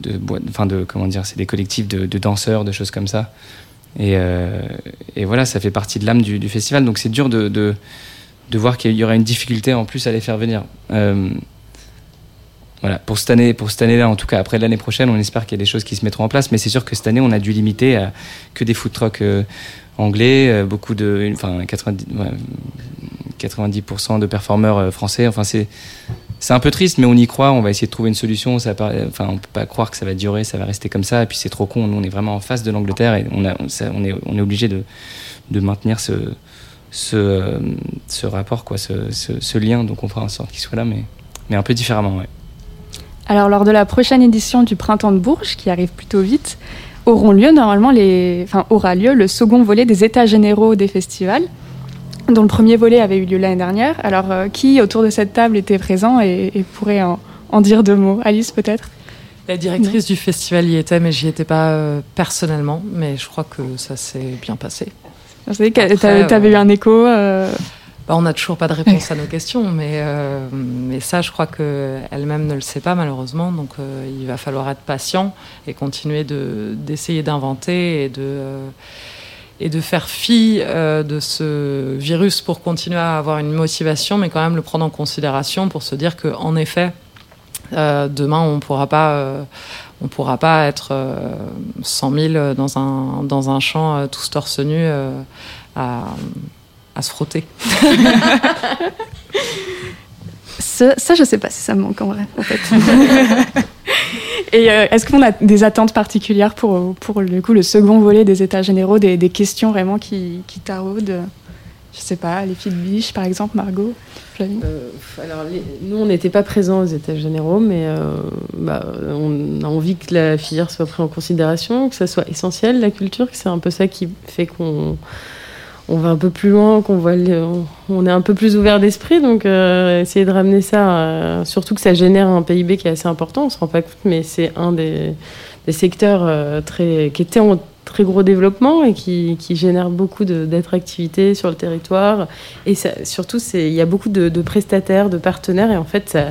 de, enfin de comment dire, c'est des collectifs de, de danseurs, de choses comme ça. Et, euh, et voilà, ça fait partie de l'âme du, festival. Donc c'est dur de, de, de voir qu'il y aura une difficulté en plus à les faire venir. Euh, voilà, pour cette année, pour cette année-là, en tout cas, après l'année prochaine, on espère qu'il y a des choses qui se mettront en place. Mais c'est sûr que cette année, on a dû limiter à que des food trucks euh, anglais, beaucoup de, enfin 90, ouais, 90% de performeurs français. Enfin, c'est c'est un peu triste, mais on y croit. On va essayer de trouver une solution. Ça paraît- enfin, on peut pas croire que ça va durer, ça va rester comme ça. Et puis c'est trop con. Nous, on est vraiment en face de l'Angleterre et on, est, obligé de, maintenir ce, euh, rapport, ce, lien. Donc on fera en sorte qu'il soit là, mais, mais un peu différemment. Alors, lors de la prochaine édition du Printemps de Bourges, qui arrive plutôt vite, auront lieu normalement aura lieu le second volet des États généraux des festivals, dont le premier volet avait eu lieu l'année dernière. Alors, euh, qui autour de cette table était présent et, et pourrait en, en dire deux mots? Alice, peut-être? La directrice du festival y était, mais j'y étais pas euh, personnellement. Mais je crois que ça s'est bien passé. Après, t'a- t'avais euh, eu un écho euh, Bah, on n'a toujours pas de réponse à nos questions, mais, mais ça, je crois qu'elle-même ne le sait pas, malheureusement. Donc, il va falloir être patient et continuer de- d'essayer d'inventer et de, et de faire fi euh, de ce virus pour continuer à avoir une motivation, mais quand même le prendre en considération pour se dire qu'en effet, euh, demain, on pourra pas. euh, on pourra pas être euh, 100 000 dans un, dans un champ euh, tous torse nu euh, à, à se frotter. *laughs* ça, ça, je sais pas si ça me manque en vrai, en fait. *laughs* Et euh, est-ce qu'on a des attentes particulières pour, pour le, coup, le second volet des États généraux, des, questions vraiment qui, qui taraudent? Je sais pas, les filles de biche, par exemple, Margot Flavie? Euh, alors, nous, on n'était pas présents aux États généraux, mais euh, bah, on a envie que la filière soit prise en considération, que ça soit essentiel, la culture, que c'est un peu ça qui fait qu'on on va un peu plus loin, qu'on voit le- on, est un peu plus ouvert d'esprit, donc euh, essayer de ramener ça, euh, surtout que ça génère un PIB qui est assez important, on se rend pas compte, mais c'est un des, secteurs euh, très, qui était en très gros développement et qui, qui génère beaucoup d'attractivité sur le territoire. Et ça, surtout, il y a beaucoup de, de prestataires, de partenaires, et en fait, ça,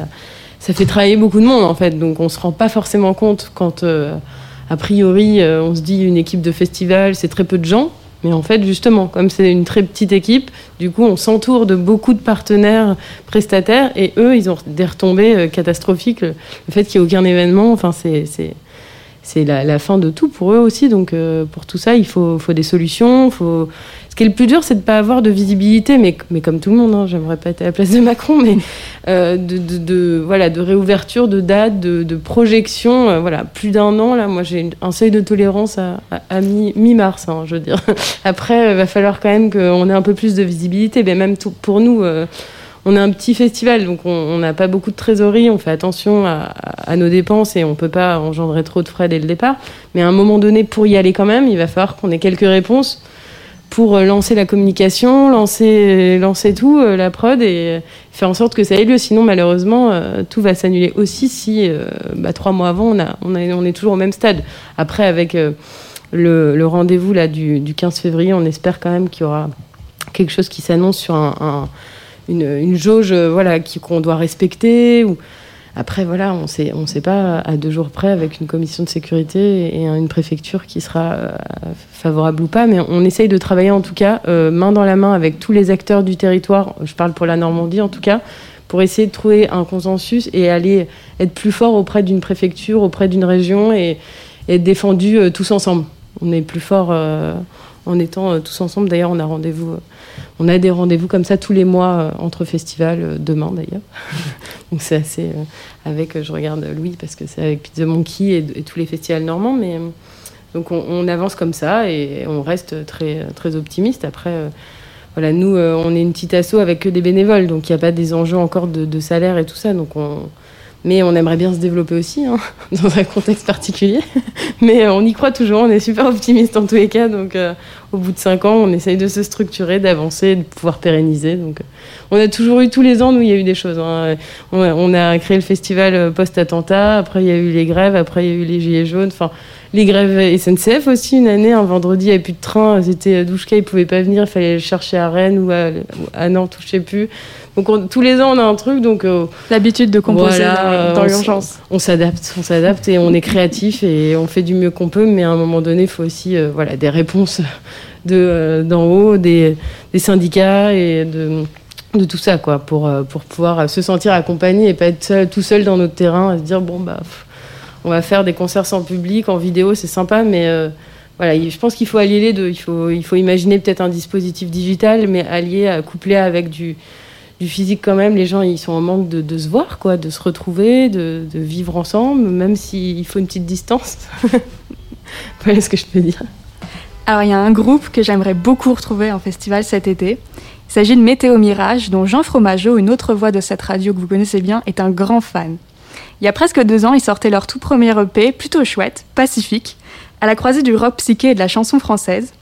ça fait travailler beaucoup de monde, en fait. Donc, on se rend pas forcément compte quand, a priori, on se dit une équipe de festival, c'est très peu de gens. Mais en fait, justement, comme c'est une très petite équipe, du coup, on s'entoure de beaucoup de partenaires prestataires, et eux, ils ont des retombées euh, catastrophiques. Le le fait qu'il n'y ait aucun événement, enfin, c'est c'est- la, la fin de tout pour eux aussi. Donc, euh, pour tout ça, il faut, faut des solutions. Faut... Ce qui est le plus dur, c'est de ne pas avoir de visibilité, mais, mais comme tout le monde, hein, j'aimerais pas être à la place de Macron, mais euh, de, de, voilà, de réouverture, de date, de, projection. euh, voilà, plus d'un an, là, moi, j'ai un seuil de tolérance à, à, à mi- mi-mars, hein, je veux dire. *laughs* Après, il va falloir quand même qu'on ait un peu plus de visibilité, mais même pour nous. Euh, on est un petit festival, donc on n'a pas beaucoup de trésorerie, on fait attention à, nos dépenses et on peut pas engendrer trop de frais dès le départ. Mais à un moment donné, pour y aller quand même, il va falloir qu'on ait quelques réponses pour euh, lancer la communication, lancer, tout, euh, la prod, et faire en sorte que ça ait lieu. Sinon, malheureusement, euh, tout va s'annuler aussi si euh, bah, trois mois avant, on, a, on, on est toujours au même stade. Après, avec euh, le, rendez-vous du, du 15 février, on espère quand même qu'il y aura quelque chose qui s'annonce sur un- une, jauge euh, voilà, qu'on doit respecter. Ou... Après, voilà, on sait, on sait pas à deux jours près avec une commission de sécurité et une préfecture qui sera euh, favorable ou pas, mais on essaye de travailler en tout cas euh, main dans la main avec tous les acteurs du territoire, je parle pour la Normandie en tout cas, pour essayer de trouver un consensus et aller être plus fort auprès d'une préfecture, auprès d'une région et, être défendu tous ensemble. On est plus fort en étant tous ensemble. D'ailleurs, on a rendez-vous, on a des rendez-vous comme ça tous les mois euh, entre festivals, euh, demain d'ailleurs. *laughs* Donc c'est assez euh, avec, je regarde Louis parce que c'est avec Pizza Monkey et, tous les festivals normands, mais donc on, avance comme ça et on reste très très optimiste. Après. voilà, nous, on est une petite asso avec que des bénévoles, donc il n'y a pas des enjeux encore de, salaire et tout ça. Donc on... Mais on aimerait bien se développer aussi, hein, *laughs* dans un contexte particulier. *laughs* Mais euh, on y croit toujours, on est super optimiste en tous les cas. Donc euh, au bout de cinq ans, on essaye de se structurer, d'avancer, de pouvoir pérenniser. Donc euh, on a toujours eu tous les ans, nous, il y a eu des choses. hein. On, a, on a créé le festival post-attentat, après il y a eu les grèves, après il y a eu les gilets jaunes. Enfin, les grèves SNCF aussi, une année, un vendredi, il n'y avait plus de train, c'était Douchka, il pouvait pas venir, il fallait le chercher à Rennes ou à, à Nantes, ou je sais plus. Donc on- tous les ans, on a un truc, donc euh, L'habitude de composer Voilà, dans, l'urgence. on s'adapte, on s'adapte et on est créatif et on fait du mieux qu'on peut, mais à un moment donné, il faut aussi euh, voilà, des réponses de, euh, d'en haut, des, des syndicats et de, de tout ça, quoi, pour, euh, pour pouvoir se sentir accompagné et pas être seul- tout seul dans notre terrain à se dire, bon, bah, pff, on va faire des concerts sans public, en vidéo, c'est sympa, mais euh, voilà, il- je pense qu'il faut allier les deux. Il faut, il faut imaginer peut-être un dispositif digital, mais allié, à- couplé avec du, du physique quand même. Les gens, ils sont en manque de, se voir, quoi, de se retrouver, de, de vivre ensemble, même s'il faut une petite distance. *laughs* voilà ce que je peux dire. Alors, il y a un groupe que j'aimerais beaucoup retrouver en festival cet été. Il s'agit de Météo Mirage, dont Jean Fromageau, une autre voix de cette radio que vous connaissez bien, est un grand fan. Il y a presque deux ans, ils sortaient leur tout premier EP, plutôt chouette, pacifique, à la croisée du rock psyché et de la chanson française.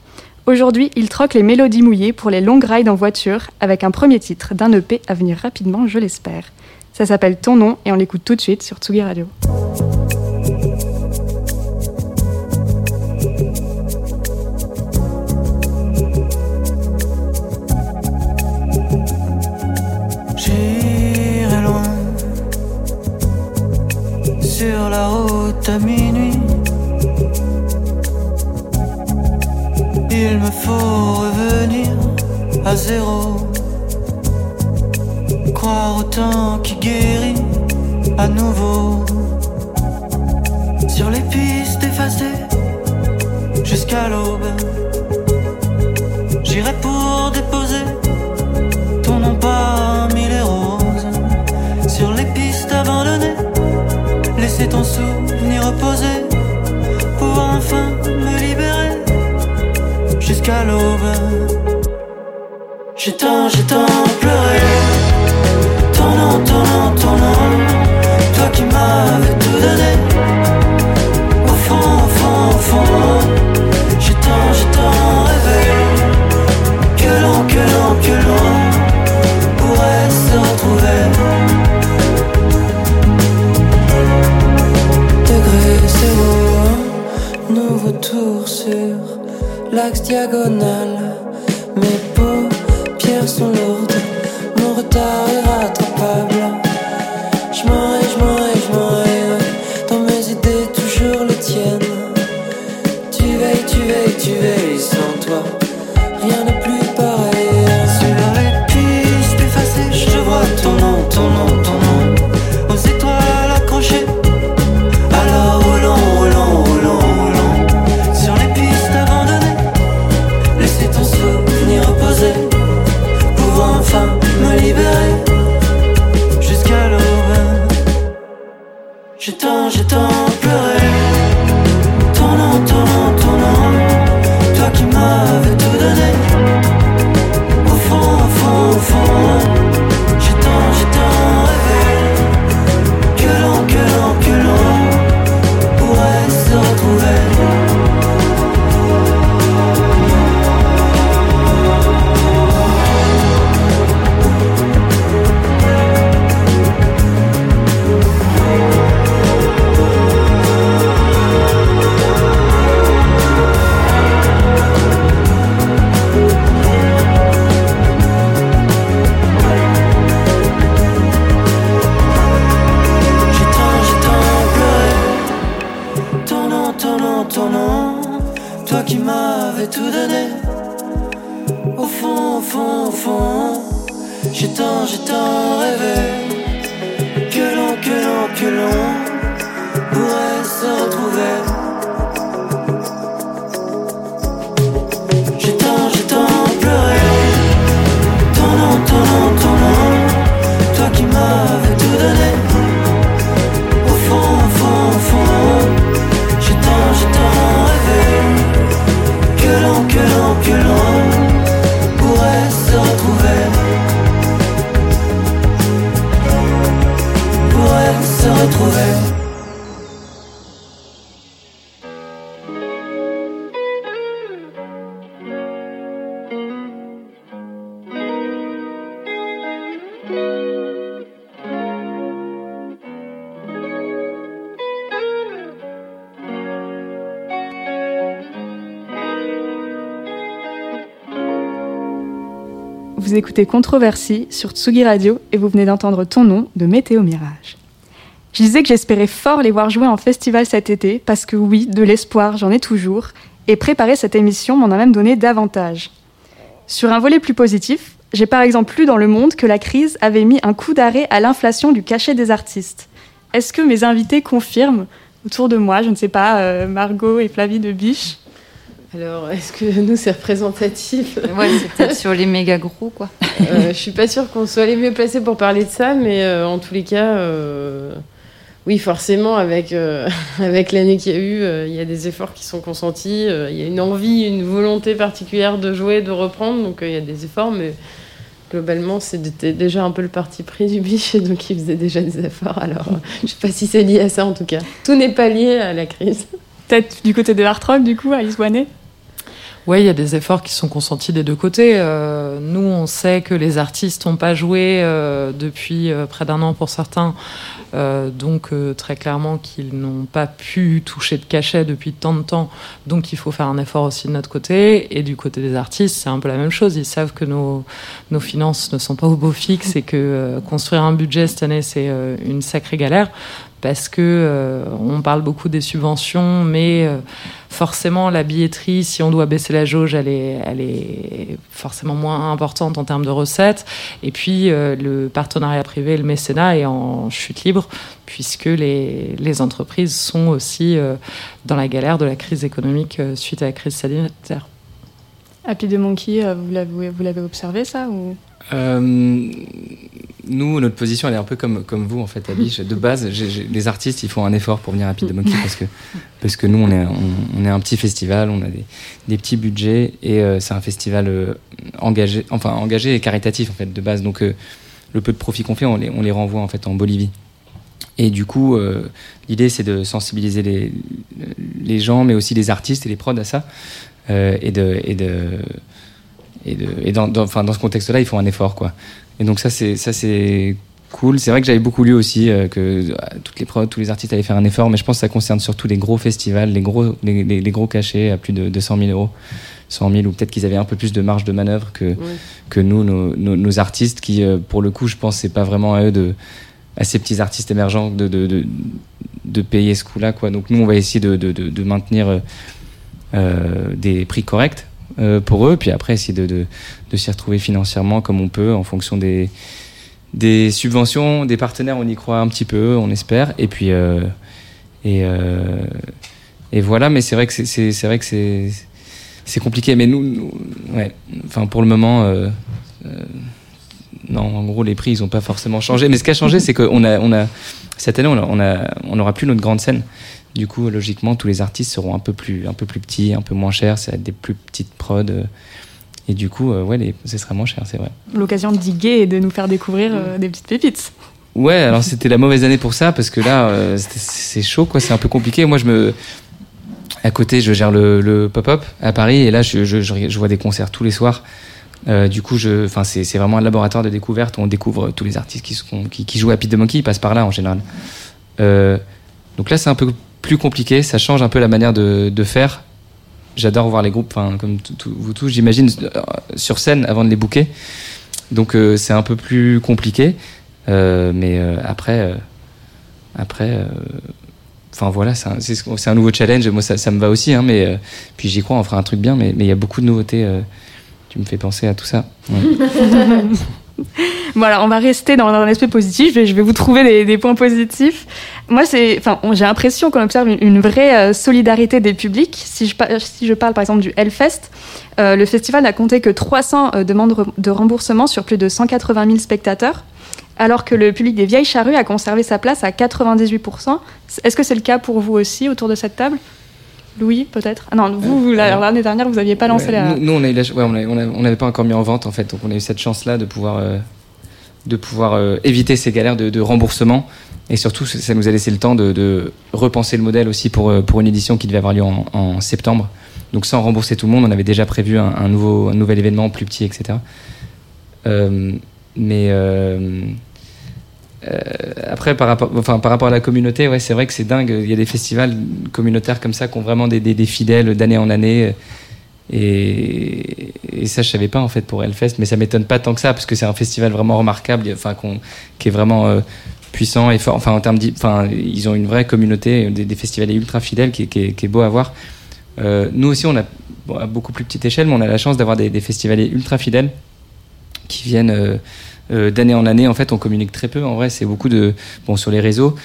Aujourd'hui, ils troquent les mélodies mouillées pour les longues rides en voiture, avec un premier titre d'un EP à venir rapidement, je l'espère. Ça s'appelle Ton nom et on l'écoute tout de suite sur Tsugi Radio. Sur la route à minuit. Il me faut revenir à zéro. Croire au temps qui guérit à nouveau. Sur les pistes effacées jusqu'à l'aube. J'irai pour déposer ton nom ton souvenir reposer, pouvoir enfin me libérer jusqu'à l'aube. J'ai tant, j'ai tant pleuré. Ton nom. Toi qui m'avais tout donné. Au fond, au fond, au fond. J'ai tant, j'ai tant rêvé. Que l'on, que l'on, que l'on pourrait se retrouver. Vous écoutez Controversie sur Tsugi Radio et vous venez d'entendre ton nom de Météo Mirage. Je disais que j'espérais fort les voir jouer en festival cet été parce que oui, de l'espoir, j'en ai toujours et préparer cette émission m'en a même donné davantage. Sur un volet plus positif, j'ai par exemple lu dans Le Monde que la crise avait mis un coup d'arrêt à l'inflation du cachet des artistes. Est-ce que mes invités confirment autour de moi, je ne sais pas, euh, Margot et Flavie de Biche Alors, est-ce que nous, c'est représentatif? Ouais, c'est peut-être sur les méga gros, quoi. Euh, Je suis pas sûre qu'on soit les mieux placés pour parler de ça, mais euh, en tous les cas, euh, oui, forcément, avec, euh, *laughs* avec l'année qu'il y a eu, euh, il y a des efforts qui sont consentis, euh, il y a une envie, une volonté particulière de jouer, de reprendre, donc il y a des efforts, mais globalement, c'était déjà un peu le parti pris du biche, et *laughs* donc il faisait déjà des efforts, alors je sais pas si c'est lié à ça en tout cas. Tout n'est pas lié à la crise. Peut-être du côté de Hard Rock, du coup, Alice Boinet Oui, il y a des efforts qui sont consentis des deux côtés. Euh, nous, on sait que les artistes n'ont pas joué euh, depuis euh, près d'un an pour certains, Euh, donc euh, très clairement qu'ils n'ont pas pu toucher de cachet depuis tant de temps. Donc il faut faire un effort aussi de notre côté. Et du côté des artistes, c'est un peu la même chose. Ils savent que nos, nos finances ne sont pas au beau fixe et que euh, construire un budget cette année, c'est une sacrée galère parce que on parle beaucoup des subventions, mais forcément la billetterie, si on doit baisser la jauge, elle est, elle est forcément moins importante en termes de recettes. Et puis euh, le partenariat privé, le mécénat est en chute libre puisque les, les entreprises sont aussi euh, dans la galère de la crise économique euh, suite à la crise sanitaire. Happy the Monkey, euh, vous l'avez vous l'avez observé ça ou? Euh, nous, notre position, elle est un peu comme, comme vous, en fait, Biche. *laughs* De base, j'ai- j'ai- les artistes, ils font un effort pour venir à Pete de Monkey parce que, parce que nous, on est, on, on est un petit festival, on a des, des petits budgets et euh, c'est un festival euh, engagé, enfin, engagé et caritatif, en fait, de base. Donc, le peu de profit qu'on fait, on les, on les renvoie, en fait, en Bolivie. Et du coup, l'idée, c'est de sensibiliser les, les gens, mais aussi les artistes et les prods à ça. Euh, et de. Et de et, de, et dans, dans, enfin, dans ce contexte-là, ils font un effort, quoi. Et donc ça, c'est ça, c'est cool. C'est vrai que j'avais beaucoup lu aussi euh, que euh, toutes les prods, tous les artistes allaient faire un effort, mais je pense que ça concerne surtout les gros festivals, les gros, les, les- les gros cachets à plus de 200 000 euros, 100 000, ou peut-être qu'ils avaient un peu plus de marge de manœuvre que que nous, nos, nos, nos artistes, qui, pour le coup, je pense, c'est pas vraiment à eux de à ces petits artistes émergents de, de, de, de payer ce coup-là, quoi. Donc nous, on va essayer de, de, maintenir des prix corrects euh, pour eux, puis après essayer de, de, de s'y retrouver financièrement comme on peut en fonction des, des subventions, des partenaires, on y croit un petit peu, on espère, et puis euh, et, euh, et voilà. Mais c'est vrai que c'est- vrai que c'est c'est compliqué. Mais nous, ouais, enfin pour le moment. euh, euh, non, en gros, les prix, ils n'ont pas forcément changé. Mais ce qui a changé, c'est qu'on a, on a, cette année, on a, on a, on n'aura plus notre grande scène. Du coup, logiquement, tous les artistes seront un peu plus, un peu plus petits, un peu moins chers. Ça va être des plus petites prods. euh, Et du coup, euh, ouais, les, ce sera moins cher, c'est vrai. L'occasion de diguer et de nous faire découvrir euh, des petites pépites. Ouais, alors c'était la mauvaise année pour ça parce que là, euh, c'est chaud, quoi. C'est un peu compliqué. Moi, je me, à côté, je gère le, le pop-up à Paris et là, je, je, je, je vois des concerts tous les soirs. Euh, du coup, c'est vraiment un laboratoire de découverte où on découvre tous les artistes qui, sont, qui, qui jouent à Pete de Monkey. Ils passent par là en général. Euh, donc là, c'est un peu plus compliqué. Ça change un peu la manière de, de faire. J'adore voir les groupes, enfin, comme vous tous, j'imagine, euh, sur scène avant de les booker. Donc euh, c'est un peu plus compliqué. Euh, mais après, après, enfin voilà, c'est un, nouveau challenge. Moi, ça, ça me va aussi, hein, mais puis j'y crois, on fera un truc bien. Mais il y a beaucoup de nouveautés. tu me fais penser à tout ça. *laughs* *laughs* Alors on va rester dans, un aspect positif, vais, je vais vous trouver des, points positifs. Moi j'ai l'impression qu'on observe une, vraie euh, solidarité des publics. Si je, si je parle par exemple du Hellfest, euh, le festival n'a compté que 300 euh, demandes de remboursement sur plus de 180 000 spectateurs, alors que le public des Vieilles Charrues a conservé sa place à 98%. Est-ce que c'est le cas pour vous aussi autour de cette table? Louis, peut-être ah Non, vous, vous, la- l'année dernière, vous n'aviez pas lancé Ouais, la... Nous, nous, on a eu la ouais, n'avait pas encore mis en vente en fait, donc on a eu cette chance-là de pouvoir, euh, de pouvoir euh, éviter ces galères de, de remboursement. Et surtout, ça nous a laissé le temps de, de repenser le modèle aussi pour, euh, pour une édition qui devait avoir lieu en, en septembre. Donc sans rembourser tout le monde, on avait déjà prévu un, un nouveau, un nouvel événement plus petit, etc. Euh, mais euh, après, par rapport, enfin, par rapport à la communauté, ouais, c'est vrai que c'est dingue. Il y a des festivals communautaires comme ça qui ont vraiment des, fidèles d'année en année. Et, ça, je savais pas en fait pour Hellfest, mais ça m'étonne pas tant que ça parce que c'est un festival vraiment remarquable, enfin, qu'on- qui est vraiment euh, puissant et fort. Enfin, en termes, enfin, ils ont une vraie communauté, des, des festivaliers ultra fidèles qui, est- beau à voir. Euh, nous aussi, on a à beaucoup plus petite échelle, mais on a la chance d'avoir des, des festivaliers ultra fidèles qui viennent euh, d'année en année. En fait, on communique très peu. En vrai, c'est beaucoup de bon sur les réseaux,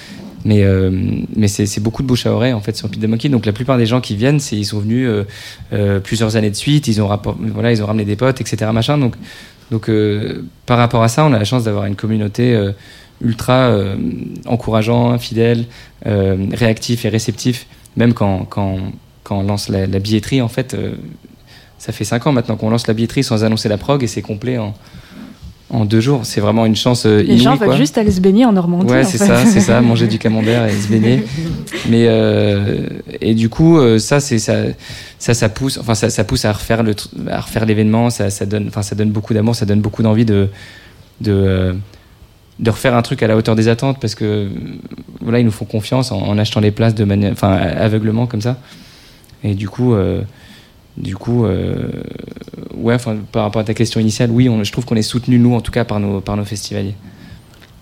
mais euh, mais c'est beaucoup de bouche à oreille en fait sur Monkey. Donc la plupart des gens qui viennent, ils sont venus euh, plusieurs années de suite. Ils ont voilà, ils ont ramené des potes, etc. Machin. Donc donc par rapport à ça, on a la chance d'avoir une communauté ultra encourageant, fidèle, réactif et réceptif, même quand quand quand on lance la, billetterie en fait. ça fait 5 ans maintenant qu'on lance la billetterie sans annoncer la prog et c'est complet en, en deux jours. C'est vraiment une chance euh, Les inouïe. gens veulent quoi. juste aller se baigner en Normandie. Ouais, c'est ça, c'est ça, manger *laughs* du camembert et se baigner. *laughs* Mais euh, et du coup, euh, ça, c'est ça, ça, ça pousse, enfin, ça, ça pousse à refaire le, à refaire l'événement. Ça, ça donne, enfin, ça donne beaucoup d'amour, ça donne beaucoup d'envie de, de, euh, de refaire un truc à la hauteur des attentes parce que euh, voilà, ils nous font confiance en, en achetant les places de manière, enfin, aveuglement comme ça. Et du coup. euh, du coup, euh, ouais, enfin, par rapport à ta question initiale, oui, on- je trouve qu'on est soutenu nous, en tout cas, par nos, par nos festivaliers.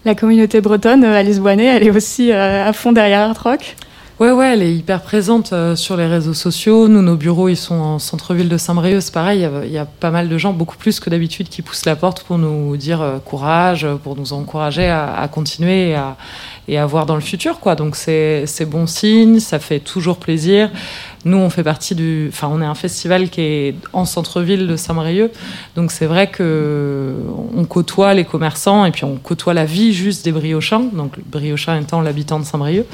La communauté bretonne, euh, Alice Boinet, elle est aussi euh, à fond derrière Art Rock? Ouais, ouais, elle est hyper présente euh, sur les réseaux sociaux. Nous, nos bureaux, ils sont en centre-ville de Saint-Brieuc. C'est pareil, il y a- il y, a pas mal de gens, beaucoup plus que d'habitude, qui poussent la porte pour nous dire euh, courage, pour nous encourager à, à continuer et à, et à voir dans le futur. Quoi. Donc, c'est c'est bon signe, ça fait toujours plaisir. Nous, on fait partie du. Enfin, on est un festival qui est en centre-ville de Saint-Brieuc. Donc, c'est vrai que on côtoie les commerçants et puis on côtoie la vie juste des briochins. Donc, le briochin étant l'habitant de Saint-Brieuc.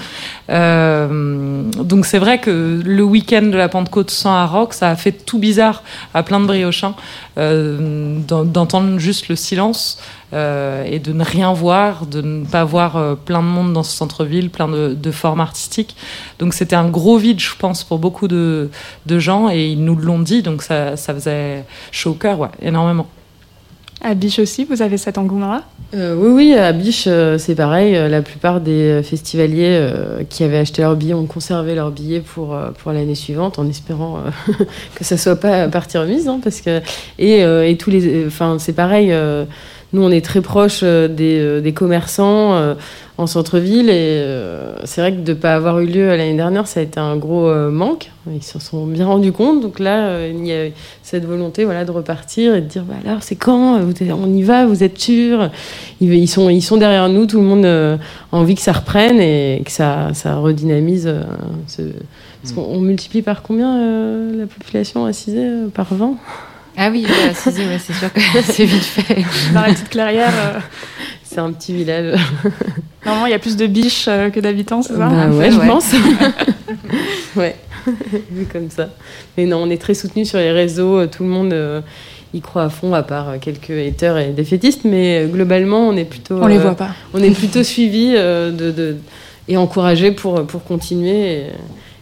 Euh, donc, c'est vrai que le week-end de la Pentecôte sans Aroc, ça a fait tout bizarre à plein de briochins euh, d'en- d'entendre juste le silence euh, et de ne rien voir, de ne pas voir euh, plein de monde dans ce centre-ville, plein de, de formes artistiques. Donc c'était un gros vide, je pense, pour beaucoup de, de gens et ils nous l'ont dit, donc ça, ça faisait chaud au cœur, ouais, énormément. À Biche aussi, vous avez cet engouement-là? Euh, oui, oui, à Biche, euh, c'est pareil. La plupart des festivaliers euh, qui avaient acheté leurs billets ont conservé leurs billets pour, euh, pour l'année suivante, en espérant euh, *laughs* que ça soit pas partie remise. hein, parce que, et, euh, et tous les. Enfin, c'est pareil. Nous, on est très proche euh, des, euh, des commerçants euh, en centre-ville. Et euh, c'est vrai que de ne pas avoir eu lieu l'année dernière, ça a été un gros manque. Ils s'en sont bien rendus compte. Donc là, il y a cette volonté voilà, de repartir et de dire bah, alors, c'est quand On y va Vous êtes sûr? Ils, sont, ils sont derrière nous. Tout le monde a envie que ça reprenne et que ça, ça redynamise. ce- Parce qu'on on multiplie par combien euh, la population assisée Par 20 Ah oui, voilà, c'est ouais, c'est sûr que *laughs* c'est vite fait. Dans la petite clairière, euh, C'est un petit village. normalement, il y a plus de biches euh, que d'habitants, c'est ça Bah Un ouais, je ouais. pense. *laughs* ouais, vu comme ça. Mais non, on est très soutenu sur les réseaux. euh, Tout le monde euh, y croit à fond, à part quelques haters et défaitistes. Mais globalement, on est plutôt. On les voit pas. On est plutôt suivi euh, de, de- et encouragé pour, pour continuer. Et,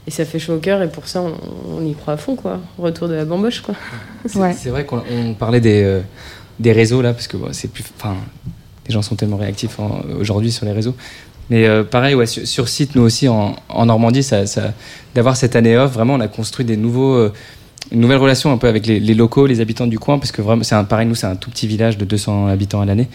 et ça fait chaud au cœur. Et pour ça, on, on y croit à fond, quoi. Retour de la bamboche, quoi. *laughs* C'est Ouais. vrai qu'on on parlait des, euh, des réseaux là, parce que bon, c'est plus. Enfin, les gens sont tellement réactifs aujourd'hui sur les réseaux. Mais euh, pareil, ouais, sur, sur site, nous aussi en, en Normandie, ça, ça- d'avoir cette année off, vraiment, on a construit des nouveaux. euh, une nouvelle relation un peu avec les, les locaux, les habitants du coin, parce que vraiment, c'est un, pareil, nous, c'est un tout petit village de 200 habitants à l'année.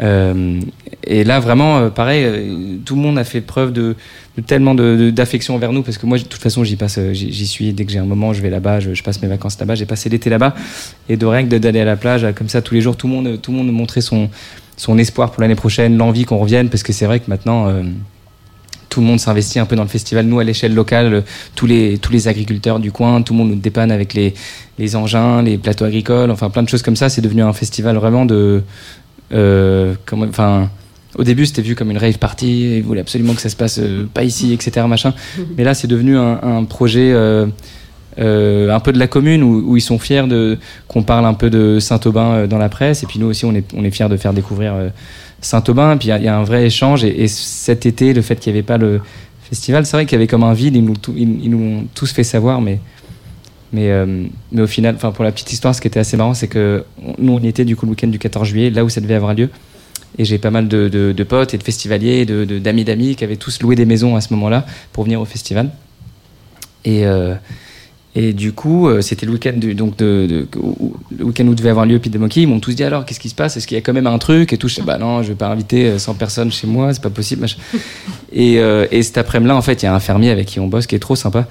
Euh, et là, vraiment, euh, pareil, euh, tout le monde a fait preuve de, de tellement d'affection envers nous, parce que moi, de toute façon, j'y passe, j'y suis dès que j'ai un moment, je vais là-bas, je, passe mes vacances là-bas. J'ai passé l'été là-bas, et de règle de- d'aller à la plage, comme ça, tous les jours, tout le monde, tout le monde montrait son, son espoir pour l'année prochaine, l'envie qu'on revienne, parce que c'est vrai que maintenant. tout le monde s'investit un peu dans le festival. Nous, à l'échelle locale, tous les, tous les agriculteurs du coin, tout le monde nous dépanne avec les, les engins, les plateaux agricoles, enfin plein de choses comme ça. C'est devenu un festival vraiment de. Euh, enfin, au début, c'était vu comme une rave party. Ils voulaient absolument que ça se passe euh, pas ici, etc. Machin. *laughs* Mais là, c'est devenu un, un projet. euh, euh, un peu de la commune où, où ils sont fiers de qu'on parle un peu de Saint-Aubin dans la presse et puis nous aussi on est, on est fiers de faire découvrir Saint-Aubin et puis il y a- il y, a un vrai échange et, et cet été le fait qu'il n'y avait pas le festival c'est vrai qu'il y avait comme un vide ils nous, ils nous ont tous fait savoir mais mais, euh, mais au final pour la petite histoire ce qui était assez marrant c'est que nous on était du coup le week-end du 14 juillet là où ça devait avoir lieu et j'ai pas mal de, de- de potes et de festivaliers, de- de- d'amis d'amis qui avaient tous loué des maisons à ce moment-là pour venir au festival. Et, euh, et du coup, euh, c'était le week-end donc de, le week-end où devait avoir lieu Pete de Monkey. Ils m'ont tous dit alors qu'est-ce qui se passe? Est-ce qu'il y a quand même un truc? Et tout Je sais bah non, je vais pas inviter euh, 100 personnes chez moi, c'est pas possible. machin. *laughs* Et, euh, et cet après-midi-là, en fait, il y a un fermier avec qui on bosse qui est trop sympa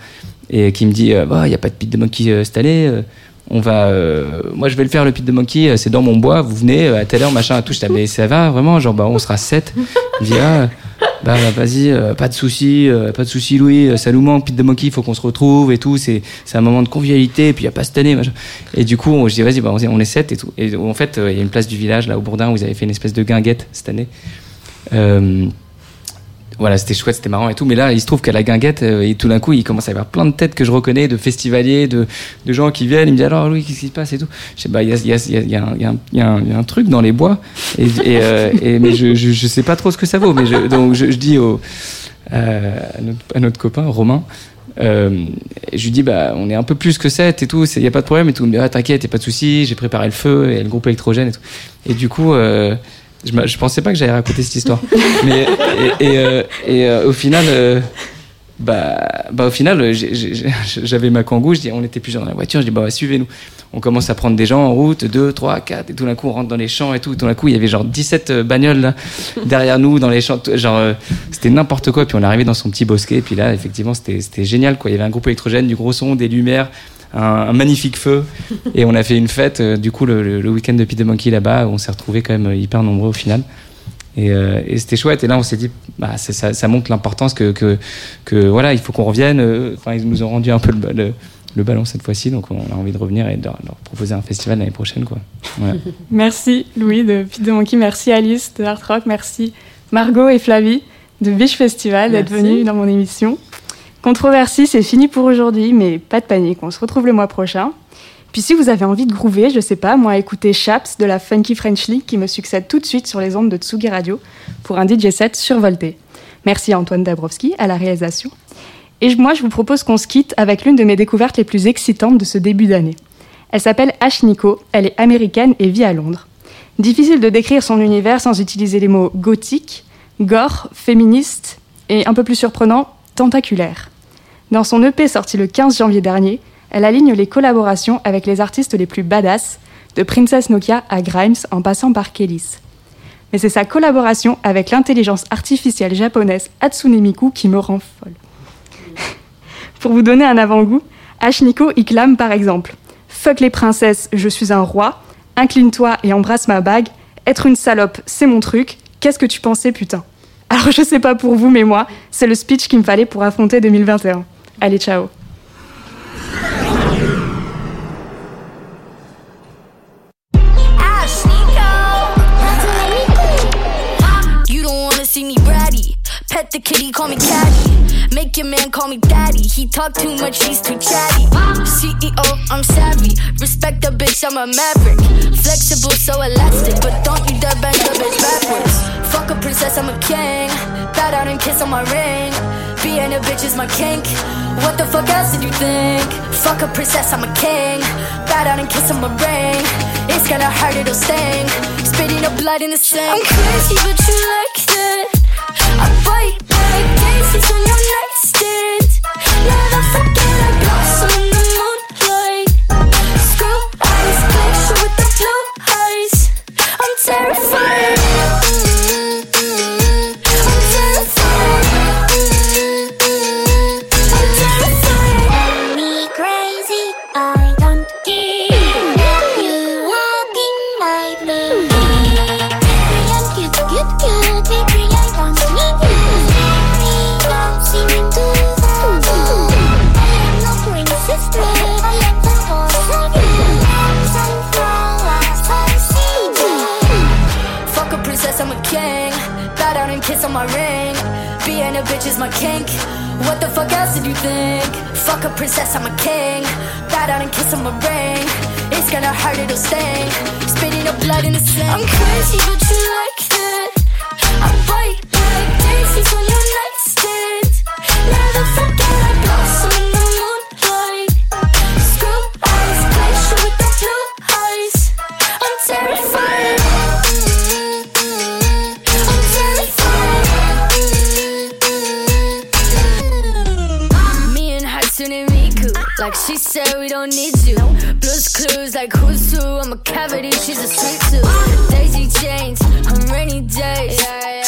et qui me dit il y a pas de Pete de Monkey euh, cette année. euh, on va, euh, moi je vais le faire le Pete de Monkey, euh, c'est dans mon bois. Vous venez à telle heure, machin, à tout. Je ah, mais ça va vraiment, genre bah on sera 7 Il dit ah, bah, bah, vas-y, pas de souci, pas de souci Louis, ça nous manque Pete de Monkey, il faut qu'on se retrouve et tout. C'est un moment de convivialité. Et puis il y a pas cette année, machin. Et du coup, je dis vas-y, bah, on est- 7 et tout. Et en fait, il y a une place du village là au Bourdin où ils avaient fait une espèce de guinguette cette année. Voilà, c'était chouette, c'était marrant et tout. Mais là, il se trouve qu'à la guinguette, euh, et tout d'un coup, il commence à y avoir plein de têtes que je reconnais, de festivaliers, de, de gens qui viennent. Il me dit alors, Louis, qu'est-ce qui se passe et tout? Je sais, bah, il y a, y, a, y, a, y, a un- y, y y truc dans les bois. Et, euh, et- mais je, je, je sais pas trop ce que ça vaut. Mais je, donc, je, je dis au, euh, à, notre, copain, Romain, euh, je lui dis, bah, on est un peu plus que 7 et tout, il n'y a pas de problème et tout. Il me dit, ah, t'inquiète, y a pas de souci, j'ai préparé le feu et le groupe électrogène et tout. Et du coup, euh, je, je pensais pas que j'allais raconter cette histoire. *laughs* Mais, et euh, euh, au final, euh, bah, bah, au final, *laughs* j'avais ma kangou, je dis, on était plusieurs dans la voiture, je dis, bah, suivez-nous. On commence à prendre des gens en route, 2, 3, 4, et tout d'un coup, on rentre dans les champs et tout. Tout d'un coup, il y avait genre 17 euh, bagnoles là, *laughs* derrière nous, dans les champs. Genre, c'était n'importe quoi. Puis on est arrivé dans son petit bosquet, et puis là, effectivement, c'était génial. Il y avait un groupe électrogène, du gros son, des lumières, un, un magnifique feu. Et on a fait une fête, euh, du coup, le, le- le week-end de Pete the Monkey là-bas, où on s'est retrouvés quand même hyper nombreux au final. Et, euh, et c'était chouette. Et là, on s'est dit, bah, ça, ça montre l'importance que, que, que, voilà, il faut qu'on revienne. Euh, Enfin, ils nous ont rendu un peu le, ba- le, le ballon cette fois-ci, donc on a envie de revenir et de leur, leur proposer un festival l'année prochaine, quoi. *laughs* Merci Louis de Pete de Monkey, merci Alice de Art Rock, merci Margot et Flavie de Biche Festival d'être venus dans mon émission. Controversie, c'est fini pour aujourd'hui, mais pas de panique, on se retrouve le mois prochain. Puis si vous avez envie de groover, je sais pas, moi écoutez Chaps de la Funky French League qui me succède tout de suite sur les ondes de Tsugi Radio pour un DJ set survolté. Merci à Antoine Dabrowski à la réalisation. Et moi, je vous propose qu'on se quitte avec l'une de mes découvertes les plus excitantes de ce début d'année. Elle s'appelle Ash Nico, elle est américaine et vit à Londres. Difficile de décrire son univers sans utiliser les mots gothique, gore, féministe et un peu plus surprenant, tentaculaire. Dans son EP sorti le 15 janvier dernier, elle aligne les collaborations avec les artistes les plus badass, de Princess Nokia à Grimes en passant par Kellys. Mais c'est sa collaboration avec l'intelligence artificielle japonaise Hatsune Miku qui me rend folle. *laughs* Pour vous donner un avant-goût, Ash Nico y clame par exemple Fuck les princesses, je suis un roi. Incline-toi et embrasse ma bague. Être une salope, c'est mon truc. Qu'est-ce que tu pensais, putain? Alors je sais pas pour vous, mais moi, c'est le speech qu'il me fallait pour affronter 2021. Allez, ciao Pet the kitty, call me caddy. Make your man call me daddy. He talk too much, he's too chatty. CEO, I'm savvy. Respect the bitch, I'm a maverick. Flexible, so elastic. But don't you dare bend the bitch backwards. Fuck a princess, I'm a king. Bow down and kiss on my ring. Being a bitch is my kink. What the fuck else did you think? Fuck a princess, I'm a king. Bow down and kiss on my ring. It's gonna hurt, it'll sting. Spitting up blood in the sink. I'm crazy, but you like that. I bite like daisies on your nightstand. Never forget I blossom in the moonlight. Screw eyes, glacier with the blue eyes. I'm terrified. My kink. What the fuck else did you think? Fuck a princess, I'm a king. Bow down and kiss on my ring. It's gonna hurt, it'll sting. Spitting up blood in the sink. I'm crazy, but you like She said we don't need you. Blues clues like who's who. I'm a cavity, she's a sweet tooth. Daisy chains on rainy days. Yeah, yeah.